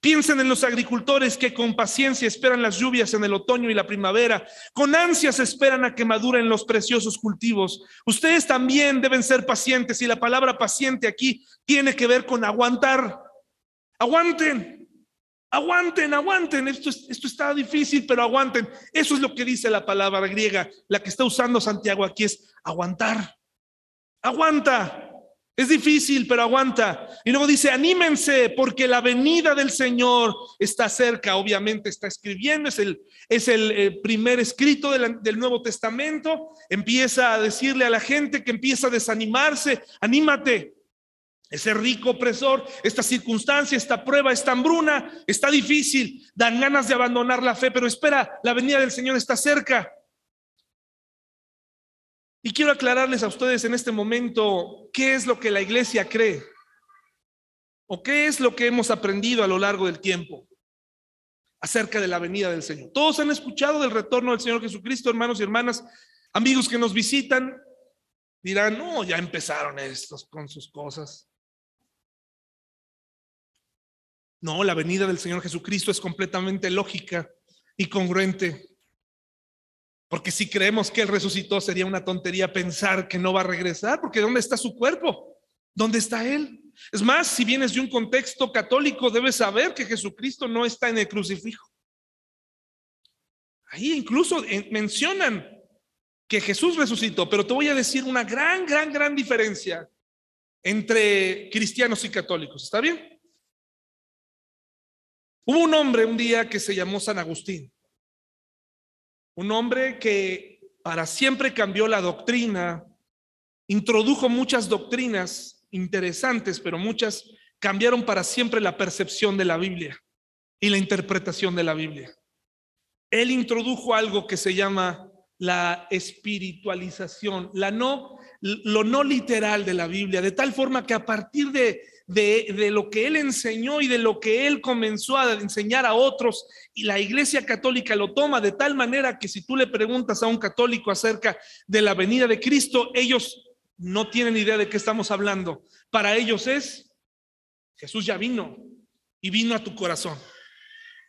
Piensen en los agricultores que con paciencia esperan las lluvias en el otoño y la primavera, con ansias esperan a que maduren los preciosos cultivos. Ustedes también deben ser pacientes y la palabra paciente aquí tiene que ver con aguantar. Aguanten, aguanten, aguanten. Esto, esto está difícil, pero aguanten. Eso es lo que dice la palabra griega. La que está usando Santiago aquí es aguantar. Aguanta. Es difícil, pero aguanta. Y luego dice, anímense porque la venida del Señor está cerca. Obviamente está escribiendo, es el, es el eh, primer escrito del, del, Nuevo Testamento. Empieza a decirle a la gente que empieza a desanimarse, anímate. Ese rico opresor, esta circunstancia, esta prueba, esta hambruna, está difícil. Dan ganas de abandonar la fe, pero espera, la venida del Señor está cerca. Y quiero aclararles a ustedes en este momento qué es lo que la iglesia cree o qué es lo que hemos aprendido a lo largo del tiempo acerca de la venida del Señor. Todos han escuchado del retorno del Señor Jesucristo, hermanos y hermanas, amigos que nos visitan, dirán, no, ya empezaron estos con sus cosas. No, la venida del Señor Jesucristo es completamente lógica y congruente. Porque si creemos que Él resucitó, sería una tontería pensar que no va a regresar, porque ¿dónde está su cuerpo? ¿Dónde está Él? Es más, si vienes de un contexto católico, debes saber que Jesucristo no está en el crucifijo. Ahí incluso mencionan que Jesús resucitó, pero te voy a decir una gran, gran, gran diferencia entre cristianos y católicos. ¿Está bien? Hubo un hombre un día que se llamó San Agustín. Un hombre que para siempre cambió la doctrina, introdujo muchas doctrinas interesantes, pero muchas cambiaron para siempre la percepción de la Biblia y la interpretación de la Biblia. Él introdujo algo que se llama la espiritualización, la no, lo no literal de la Biblia, de tal forma que a partir de de, lo que él enseñó y de lo que él comenzó a enseñar a otros. Y la iglesia católica lo toma de tal manera que si tú le preguntas a un católico acerca de la venida de Cristo, ellos no tienen idea de qué estamos hablando. Para ellos es, Jesús ya vino y vino a tu corazón.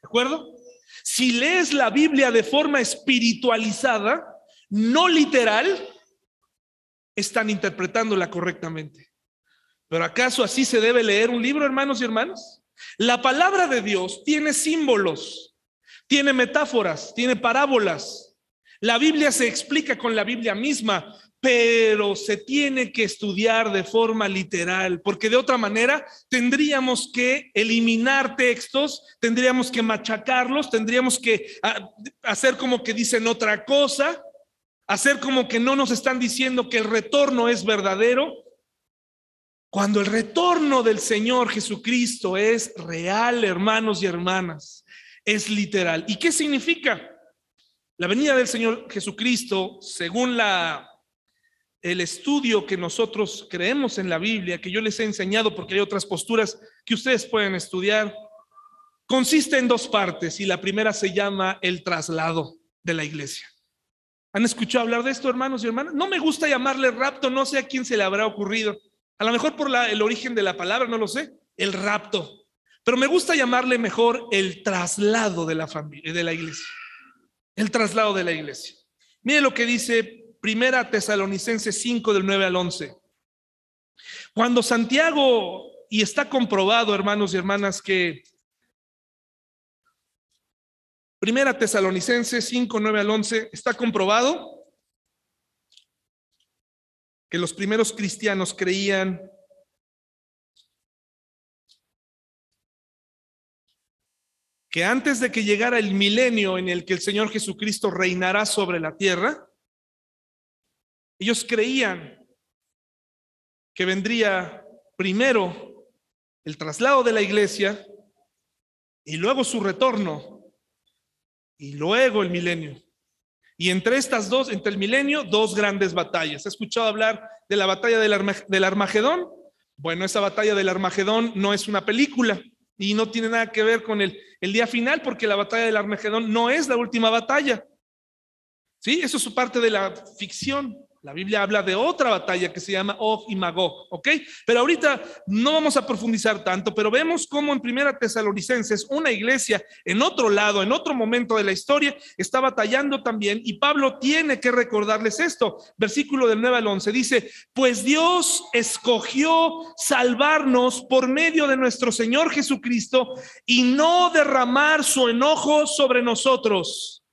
¿De acuerdo? Si lees la Biblia de forma espiritualizada, no literal, están interpretándola correctamente. Pero ¿acaso así se debe leer un libro, hermanos y hermanas? La palabra de Dios tiene símbolos, tiene metáforas, tiene parábolas. La Biblia se explica con la Biblia misma, pero se tiene que estudiar de forma literal, porque de otra manera tendríamos que eliminar textos, tendríamos que machacarlos, tendríamos que ah, hacer como que dicen otra cosa, hacer como que no nos están diciendo que el retorno es verdadero, cuando el retorno del Señor Jesucristo es real, hermanos y hermanas, es literal. ¿Y qué significa? La venida del Señor Jesucristo, según la el estudio que nosotros creemos en la Biblia, que yo les he enseñado porque hay otras posturas que ustedes pueden estudiar, consiste en dos partes y la primera se llama el traslado de la iglesia. ¿Han escuchado hablar de esto, hermanos y hermanas? No me gusta llamarle rapto, no sé a quién se le habrá ocurrido. A lo mejor por el origen de la palabra, no lo sé, el rapto. Pero me gusta llamarle mejor el traslado de la familia, de la iglesia. El traslado de la iglesia. Mire lo que dice Primera Tesalonicenses 5 del 9 al 11. Cuando Santiago, y está comprobado, hermanos y hermanas, que Primera Tesalonicenses 5, 9 al 11, está comprobado que los primeros cristianos creían que antes de que llegara el milenio en el que el Señor Jesucristo reinará sobre la tierra, ellos creían que vendría primero el traslado de la iglesia y luego su retorno y luego el milenio. Y entre estas dos, entre el milenio, dos grandes batallas. ¿Ha escuchado hablar de la batalla del, Armagedón? Bueno, esa batalla del Armagedón no es una película y no tiene nada que ver con el, el día final, porque la batalla del Armagedón no es la última batalla. Sí, eso es parte de la ficción. La Biblia habla de otra batalla que se llama Og y Magog, ¿ok? Pero ahorita no vamos a profundizar tanto, pero vemos cómo en Primera Tesalonicenses una iglesia en otro lado, en otro momento de la historia, está batallando también y Pablo tiene que recordarles esto. Versículo del 9 al 11 dice, pues Dios escogió salvarnos por medio de nuestro Señor Jesucristo y no derramar su enojo sobre nosotros.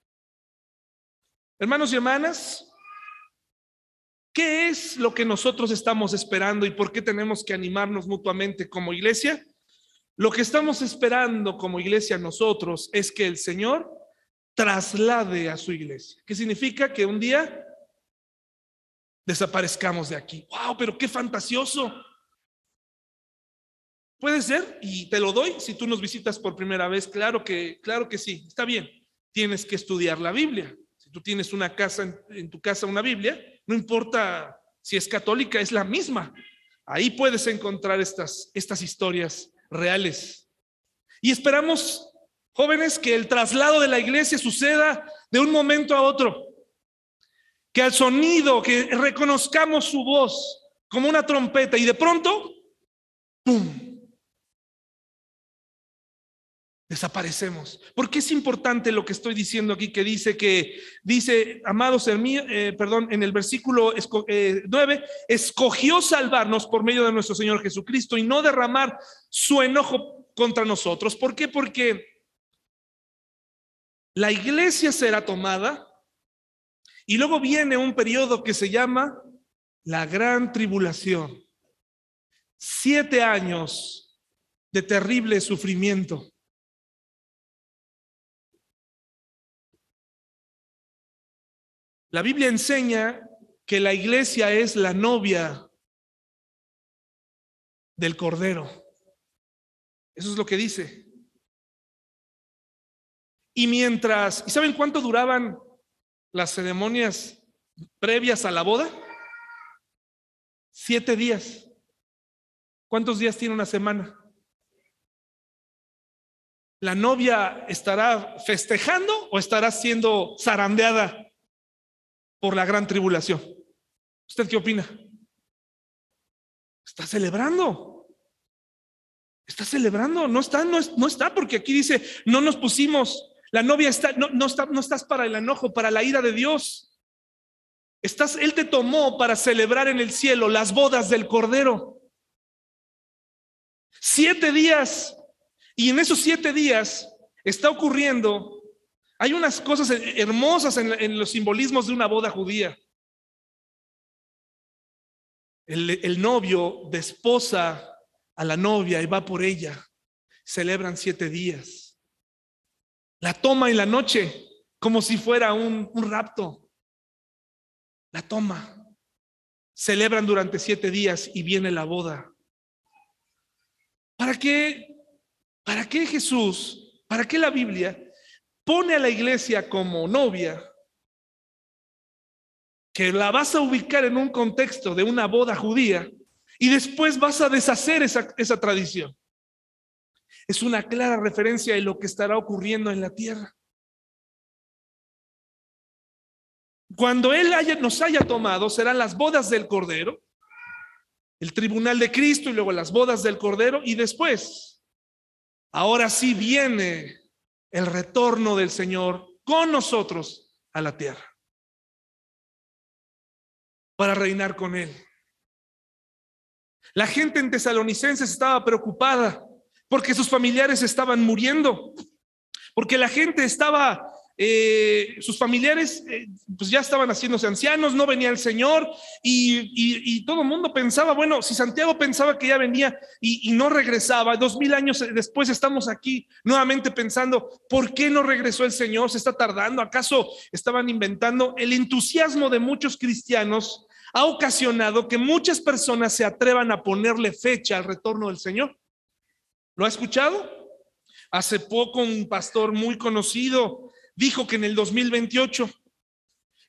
Hermanos y hermanas, ¿Qué es lo que nosotros estamos esperando y por qué tenemos que animarnos mutuamente como iglesia? Lo que estamos esperando como iglesia nosotros es que el Señor traslade a su iglesia. ¿Qué significa? Que un día desaparezcamos de aquí. ¡Wow! Pero qué fantasioso. Puede ser, y te lo doy si tú nos visitas por primera vez. Claro que, claro que sí, está bien. Tienes que estudiar la Biblia. Si tú tienes una casa en, tu casa una Biblia, no importa si es católica, es la misma. Ahí puedes encontrar estas, estas historias reales. Y esperamos, jóvenes, que el traslado de la iglesia suceda de un momento a otro. Que al sonido, que reconozcamos su voz como una trompeta y de pronto, ¡pum! Desaparecemos. Porque es importante lo que estoy diciendo aquí, que dice que, dice, amados eh, perdón, en el versículo 9, eh, escogió salvarnos por medio de nuestro Señor Jesucristo y no derramar su enojo contra nosotros. ¿Por qué? Porque la iglesia será tomada y luego viene un periodo que se llama la gran tribulación. Siete años de terrible sufrimiento. La Biblia enseña que la iglesia es la novia del Cordero. Eso es lo que dice. Y mientras, ¿y saben cuánto duraban las ceremonias previas a la boda? Siete días. ¿Cuántos días tiene una semana? ¿La novia estará festejando o estará siendo zarandeada por la gran tribulación. ¿Usted qué opina? Está celebrando. Está celebrando. No está, no, no está, porque aquí dice, no nos pusimos. La novia está, no, no, está, no estás para el enojo, para la ira de Dios. Estás, Él te tomó para celebrar en el cielo las bodas del Cordero. Siete días. Y en esos siete días está ocurriendo hay unas cosas hermosas en, los simbolismos de una boda judía. El, el, novio desposa a la novia y va por ella. Celebran siete días. La toma en la noche como si fuera un, un rapto. La toma. Celebran durante siete días y viene la boda. ¿Para qué? ¿Para qué Jesús? ¿Para qué la Biblia pone a la iglesia como novia, que la vas a ubicar en un contexto de una boda judía y después vas a deshacer esa, esa tradición. Es una clara referencia de lo que estará ocurriendo en la tierra. Cuando Él haya, nos haya tomado, serán las bodas del Cordero, el tribunal de Cristo y luego las bodas del Cordero y después, ahora sí viene el retorno del Señor con nosotros a la tierra para reinar con Él. La gente en Tesalonicenses estaba preocupada porque sus familiares estaban muriendo, porque la gente estaba eh, sus familiares eh, pues ya estaban haciéndose ancianos, no venía el Señor y, todo el mundo pensaba, bueno, si Santiago pensaba que ya venía y, y, no regresaba, dos mil años después estamos aquí nuevamente pensando, ¿por qué no regresó el Señor? ¿Se está tardando? ¿Acaso estaban inventando? El entusiasmo de muchos cristianos ha ocasionado que muchas personas se atrevan a ponerle fecha al retorno del Señor. ¿Lo ha escuchado? Hace poco un pastor muy conocido dijo que en el 2028.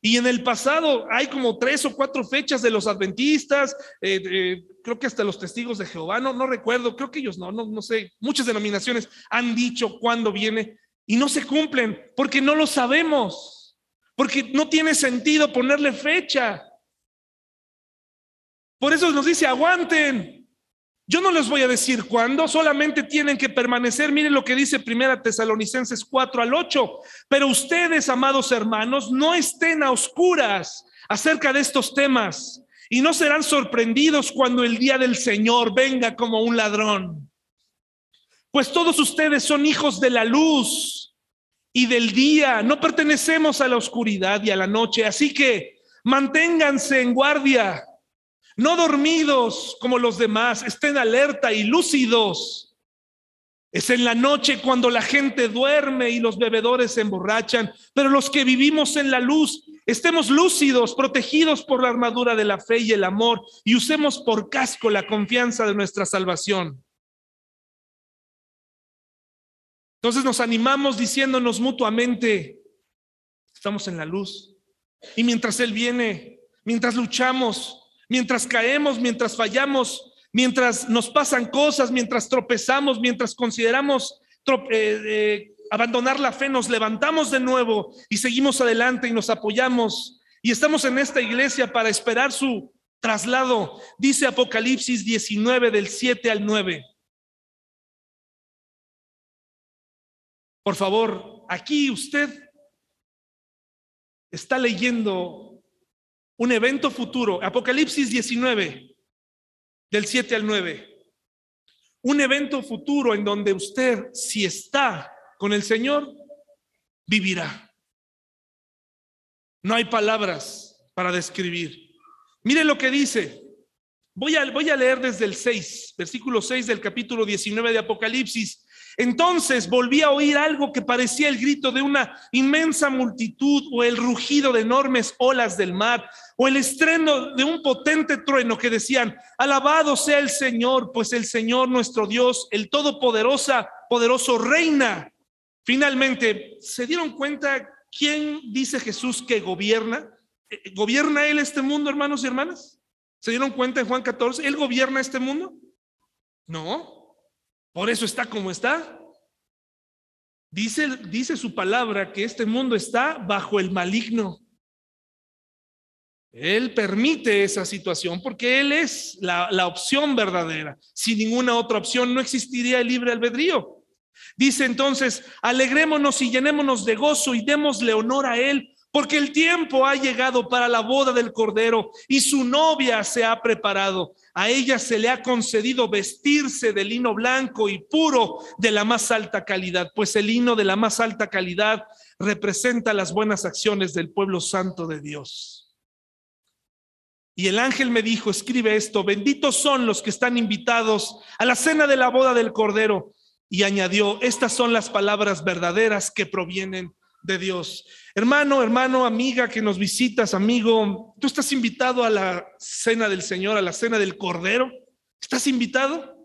Y en el pasado hay como tres o cuatro fechas de los adventistas, eh, creo que hasta los testigos de Jehová, no, no recuerdo, creo que ellos no, no, no sé, muchas denominaciones han dicho cuándo viene y no se cumplen porque no lo sabemos, porque no tiene sentido ponerle fecha. Por eso nos dice, aguanten, yo no les voy a decir cuándo, solamente tienen que permanecer. Miren lo que dice Primera Tesalonicenses 4 al 8. Pero ustedes, amados hermanos, no estén a oscuras acerca de estos temas y no serán sorprendidos cuando el día del Señor venga como un ladrón. Pues todos ustedes son hijos de la luz y del día, no pertenecemos a la oscuridad y a la noche. Así que Manténganse en guardia, no dormidos como los demás, estén alerta y lúcidos. Es en la noche cuando la gente duerme y los bebedores se emborrachan, pero los que vivimos en la luz, estemos lúcidos, protegidos por la armadura de la fe y el amor, y usemos por casco la confianza de nuestra salvación. Entonces nos animamos diciéndonos mutuamente, estamos en la luz. Y mientras Él viene, mientras luchamos, mientras caemos, mientras fallamos, mientras nos pasan cosas, mientras tropezamos, mientras consideramos eh, eh, abandonar la fe, nos levantamos de nuevo y seguimos adelante y nos apoyamos. Y estamos en esta iglesia para esperar su traslado. Dice Apocalipsis 19 del 7 al 9. Por favor, aquí usted está leyendo un evento futuro, Apocalipsis 19, del 7 al 9. Un evento futuro en donde usted, si está con el Señor, vivirá. No hay palabras para describir. Mire lo que dice. Voy a, voy a leer desde el 6, versículo 6 del capítulo 19 de Apocalipsis. Entonces volví a oír algo que parecía el grito de una inmensa multitud o el rugido de enormes olas del mar o el estreno de un potente trueno que decían, alabado sea el Señor, pues el Señor nuestro Dios, el todopoderosa, poderoso reina. Finalmente, ¿se dieron cuenta quién dice Jesús que gobierna? Eh, ¿Gobierna él este mundo, hermanos y hermanas? ¿Se dieron cuenta en Juan 14? ¿Él gobierna este mundo? No, por eso está como está. Dice, dice su palabra que este mundo está bajo el maligno. Él permite esa situación porque Él es la, la, opción verdadera. Sin ninguna otra opción no existiría el libre albedrío. Dice entonces, alegrémonos y llenémonos de gozo y démosle honor a Él, porque el tiempo ha llegado para la boda del Cordero y su novia se ha preparado. A ella se le ha concedido vestirse de lino blanco y puro de la más alta calidad, pues el lino de la más alta calidad representa las buenas acciones del pueblo santo de Dios. Y el ángel me dijo, escribe esto, benditos son los que están invitados a la cena de la boda del Cordero. Y añadió, estas son las palabras verdaderas que provienen de Dios. Hermano, hermano, amiga que nos visitas, amigo, tú estás invitado a la cena del Señor, a la cena del Cordero. ¿Estás invitado?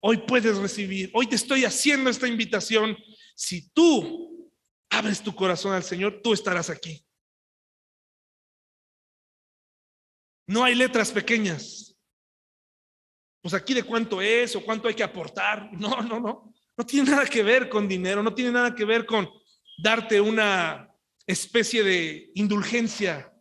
Hoy puedes recibir, hoy te estoy haciendo esta invitación. Si tú abres tu corazón al Señor, tú estarás aquí. No hay letras pequeñas. Pues aquí de cuánto es o cuánto hay que aportar. No, no, no. No tiene nada que ver con dinero, no tiene nada que ver con darte una especie de indulgencia.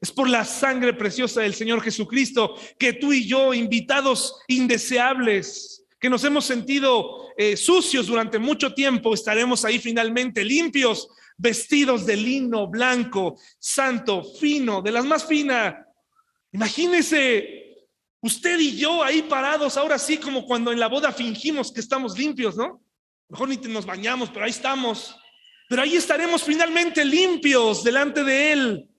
Es por la sangre preciosa del Señor Jesucristo que tú y yo, invitados indeseables, que nos hemos sentido eh, sucios durante mucho tiempo, estaremos ahí finalmente limpios, vestidos de lino blanco, santo, fino, de las más finas. Imagínese usted y yo ahí parados, ahora sí como cuando en la boda fingimos que estamos limpios, ¿no? Mejor ni nos bañamos, pero ahí estamos. Pero ahí estaremos finalmente limpios delante de Él,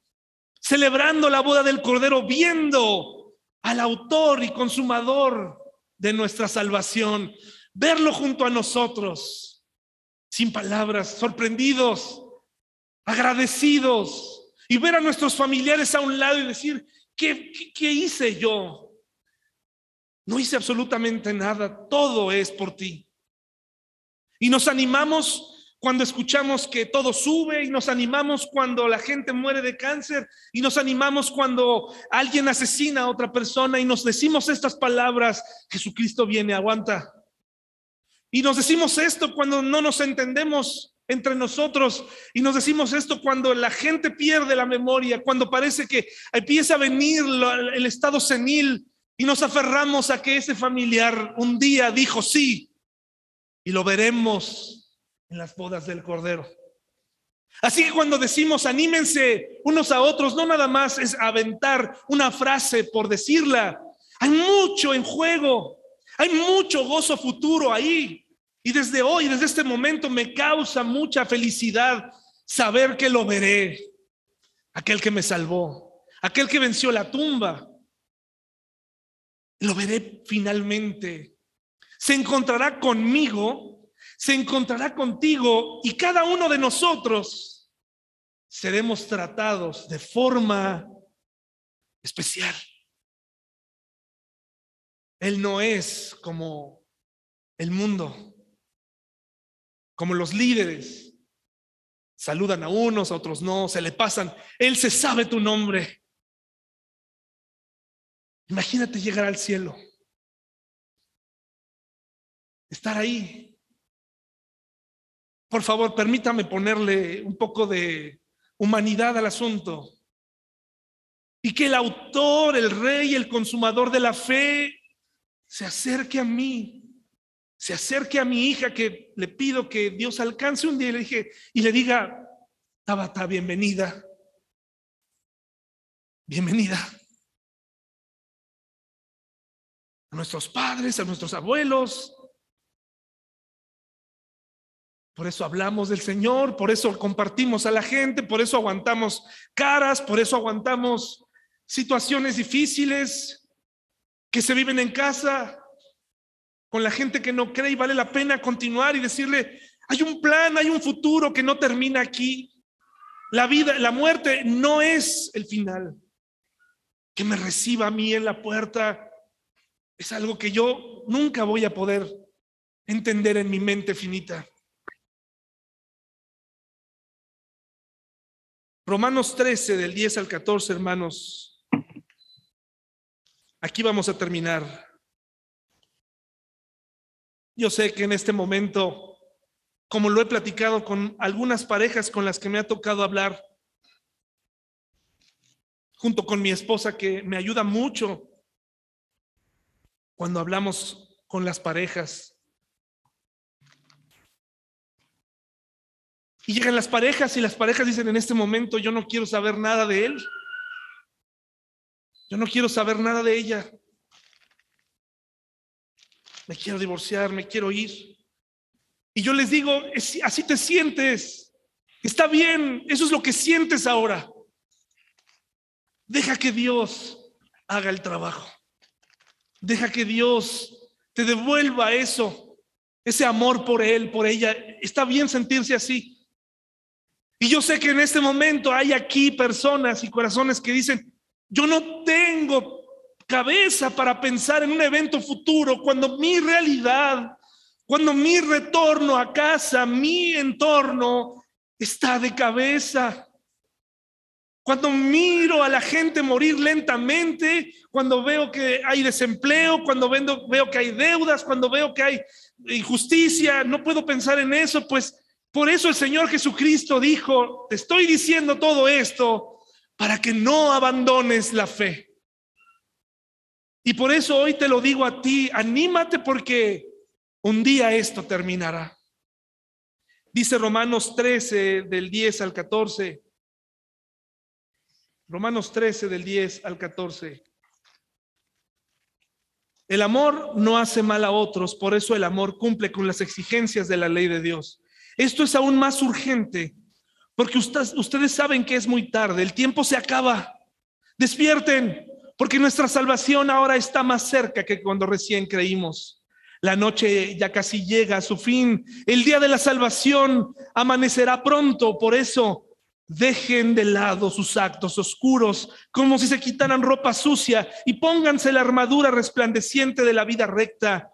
celebrando la boda del Cordero, viendo al autor y consumador de nuestra salvación, verlo junto a nosotros, sin palabras, sorprendidos, agradecidos, y ver a nuestros familiares a un lado y decir, ¿qué, qué, hice yo? No hice absolutamente nada, todo es por ti. Y nos animamos cuando escuchamos que todo sube y nos animamos cuando la gente muere de cáncer y nos animamos cuando alguien asesina a otra persona y nos decimos estas palabras, Jesucristo viene, aguanta. Y nos decimos esto cuando no nos entendemos entre nosotros y nos decimos esto cuando la gente pierde la memoria, cuando parece que empieza a venir el estado senil y nos aferramos a que ese familiar un día dijo sí y lo veremos en las bodas del Cordero. Así que cuando decimos anímense unos a otros, no nada más es aventar una frase por decirla. Hay mucho en juego, hay mucho gozo futuro ahí. Y desde hoy, desde este momento, me causa mucha felicidad saber que lo veré. Aquel que me salvó, aquel que venció la tumba. Lo veré finalmente. Se encontrará conmigo, se encontrará contigo y cada uno de nosotros seremos tratados de forma especial. Él no es como el mundo, como los líderes. Saludan a unos, a otros no, se le pasan. Él se sabe tu nombre. Imagínate llegar al cielo. Estar ahí. Por favor, permítame ponerle un poco de humanidad al asunto. Y que el autor, el rey, el consumador de la fe se acerque a mí, se acerque a mi hija que le pido que Dios alcance un día y le, dije, y le diga, Tabata, bienvenida, bienvenida. A nuestros padres, a nuestros abuelos. Por eso hablamos del Señor, por eso compartimos a la gente, por eso aguantamos caras, por eso aguantamos situaciones difíciles, que se viven en casa con la gente que no cree y vale la pena continuar y decirle, hay un plan, hay un futuro que no termina aquí. La vida, la muerte no es el final. Que me reciba a mí en la puerta es algo que yo nunca voy a poder entender en mi mente finita. Romanos 13, del 10 al 14, hermanos. Aquí vamos a terminar. Yo sé que en este momento, como lo he platicado con algunas parejas con las que me ha tocado hablar, junto con mi esposa que me ayuda mucho cuando hablamos con las parejas. Y llegan las parejas y las parejas dicen en este momento, yo no quiero saber nada de él. Yo no quiero saber nada de ella. Me quiero divorciar, me quiero ir. Y yo les digo, así te sientes. Está bien, eso es lo que sientes ahora. Deja que Dios haga el trabajo. Deja que Dios te devuelva eso, ese amor por Él, por ella. Está bien sentirse así. Y yo sé que en este momento hay aquí personas y corazones que dicen, yo no tengo cabeza para pensar en un evento futuro cuando mi realidad, cuando mi retorno a casa, mi entorno está de cabeza. Cuando miro a la gente morir lentamente, cuando veo que hay desempleo, cuando veo, que hay deudas, cuando veo que hay injusticia, no puedo pensar en eso, pues por eso el Señor Jesucristo dijo, te estoy diciendo todo esto para que no abandones la fe. Y por eso hoy te lo digo a ti, anímate porque un día esto terminará. Dice Romanos 13 del 10 al 14. Romanos 13 del 10 al 14. El amor no hace mal a otros, por eso el amor cumple con las exigencias de la ley de Dios. Esto es aún más urgente porque ustedes, saben que es muy tarde, el tiempo se acaba. Despierten, porque nuestra salvación ahora está más cerca que cuando recién creímos. La noche ya casi llega a su fin. El día de la salvación amanecerá pronto. Por eso, dejen de lado sus actos oscuros, como si se quitaran ropa sucia, y pónganse la armadura resplandeciente de la vida recta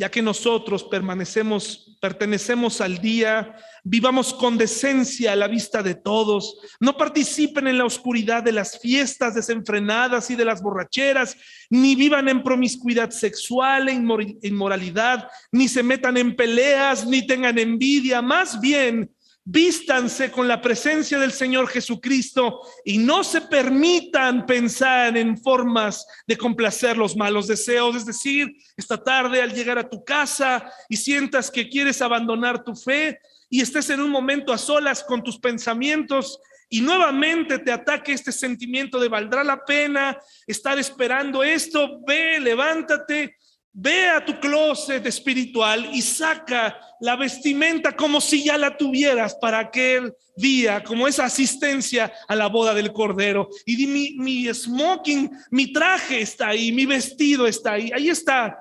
ya que nosotros permanecemos, pertenecemos al día, vivamos con decencia a la vista de todos, no participen en la oscuridad de las fiestas desenfrenadas y de las borracheras, ni vivan en promiscuidad sexual e inmoralidad, ni se metan en peleas, ni tengan envidia, más bien vístanse con la presencia del Señor Jesucristo y no se permitan pensar en formas de complacer los malos deseos. Es decir, esta tarde al llegar a tu casa y sientas que quieres abandonar tu fe y estés en un momento a solas con tus pensamientos y nuevamente te ataque este sentimiento de valdrá la pena estar esperando esto, ve, levántate Ve a tu closet espiritual y saca la vestimenta como si ya la tuvieras para aquel día, como esa asistencia a la boda del Cordero. Y di, mi, mi smoking, mi traje está ahí, mi vestido está ahí, ahí está,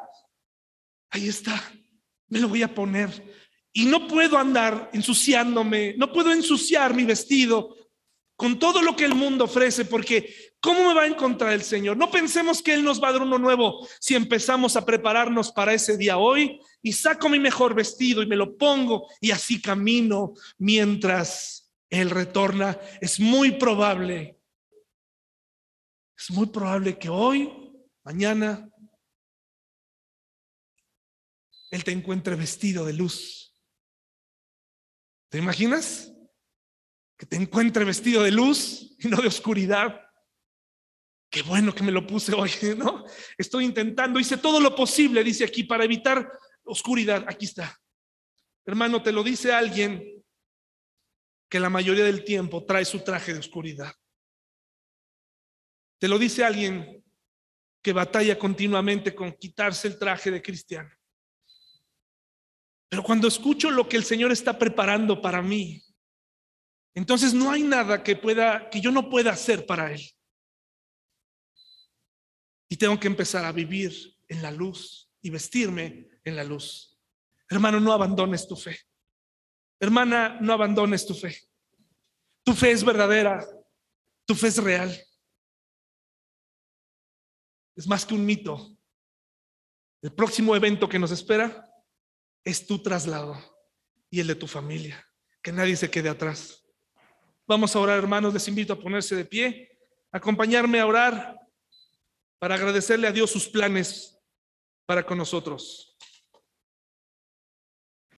ahí está, me lo voy a poner. Y no puedo andar ensuciándome, no puedo ensuciar mi vestido con todo lo que el mundo ofrece, porque ¿cómo me va a encontrar el Señor? No pensemos que Él nos va a dar uno nuevo si empezamos a prepararnos para ese día hoy y saco mi mejor vestido y me lo pongo y así camino mientras Él retorna. Es muy probable, es muy probable que hoy, mañana, Él te encuentre vestido de luz. ¿Te imaginas? Que te encuentre vestido de luz y no de oscuridad. Qué bueno que me lo puse hoy, ¿no? Estoy intentando, hice todo lo posible, dice aquí, para evitar oscuridad. Aquí está. Hermano, te lo dice alguien que la mayoría del tiempo trae su traje de oscuridad. Te lo dice alguien que batalla continuamente con quitarse el traje de cristiano. Pero cuando escucho lo que el Señor está preparando para mí, entonces no hay nada que pueda que yo no pueda hacer para él. Y tengo que empezar a vivir en la luz y vestirme en la luz. Hermano, no abandones tu fe. Hermana, no abandones tu fe. Tu fe es verdadera. Tu fe es real. Es más que un mito. El próximo evento que nos espera es tu traslado y el de tu familia. Que nadie se quede atrás. Vamos a orar, hermanos. Les invito a ponerse de pie, acompañarme a orar para agradecerle a Dios sus planes para con nosotros.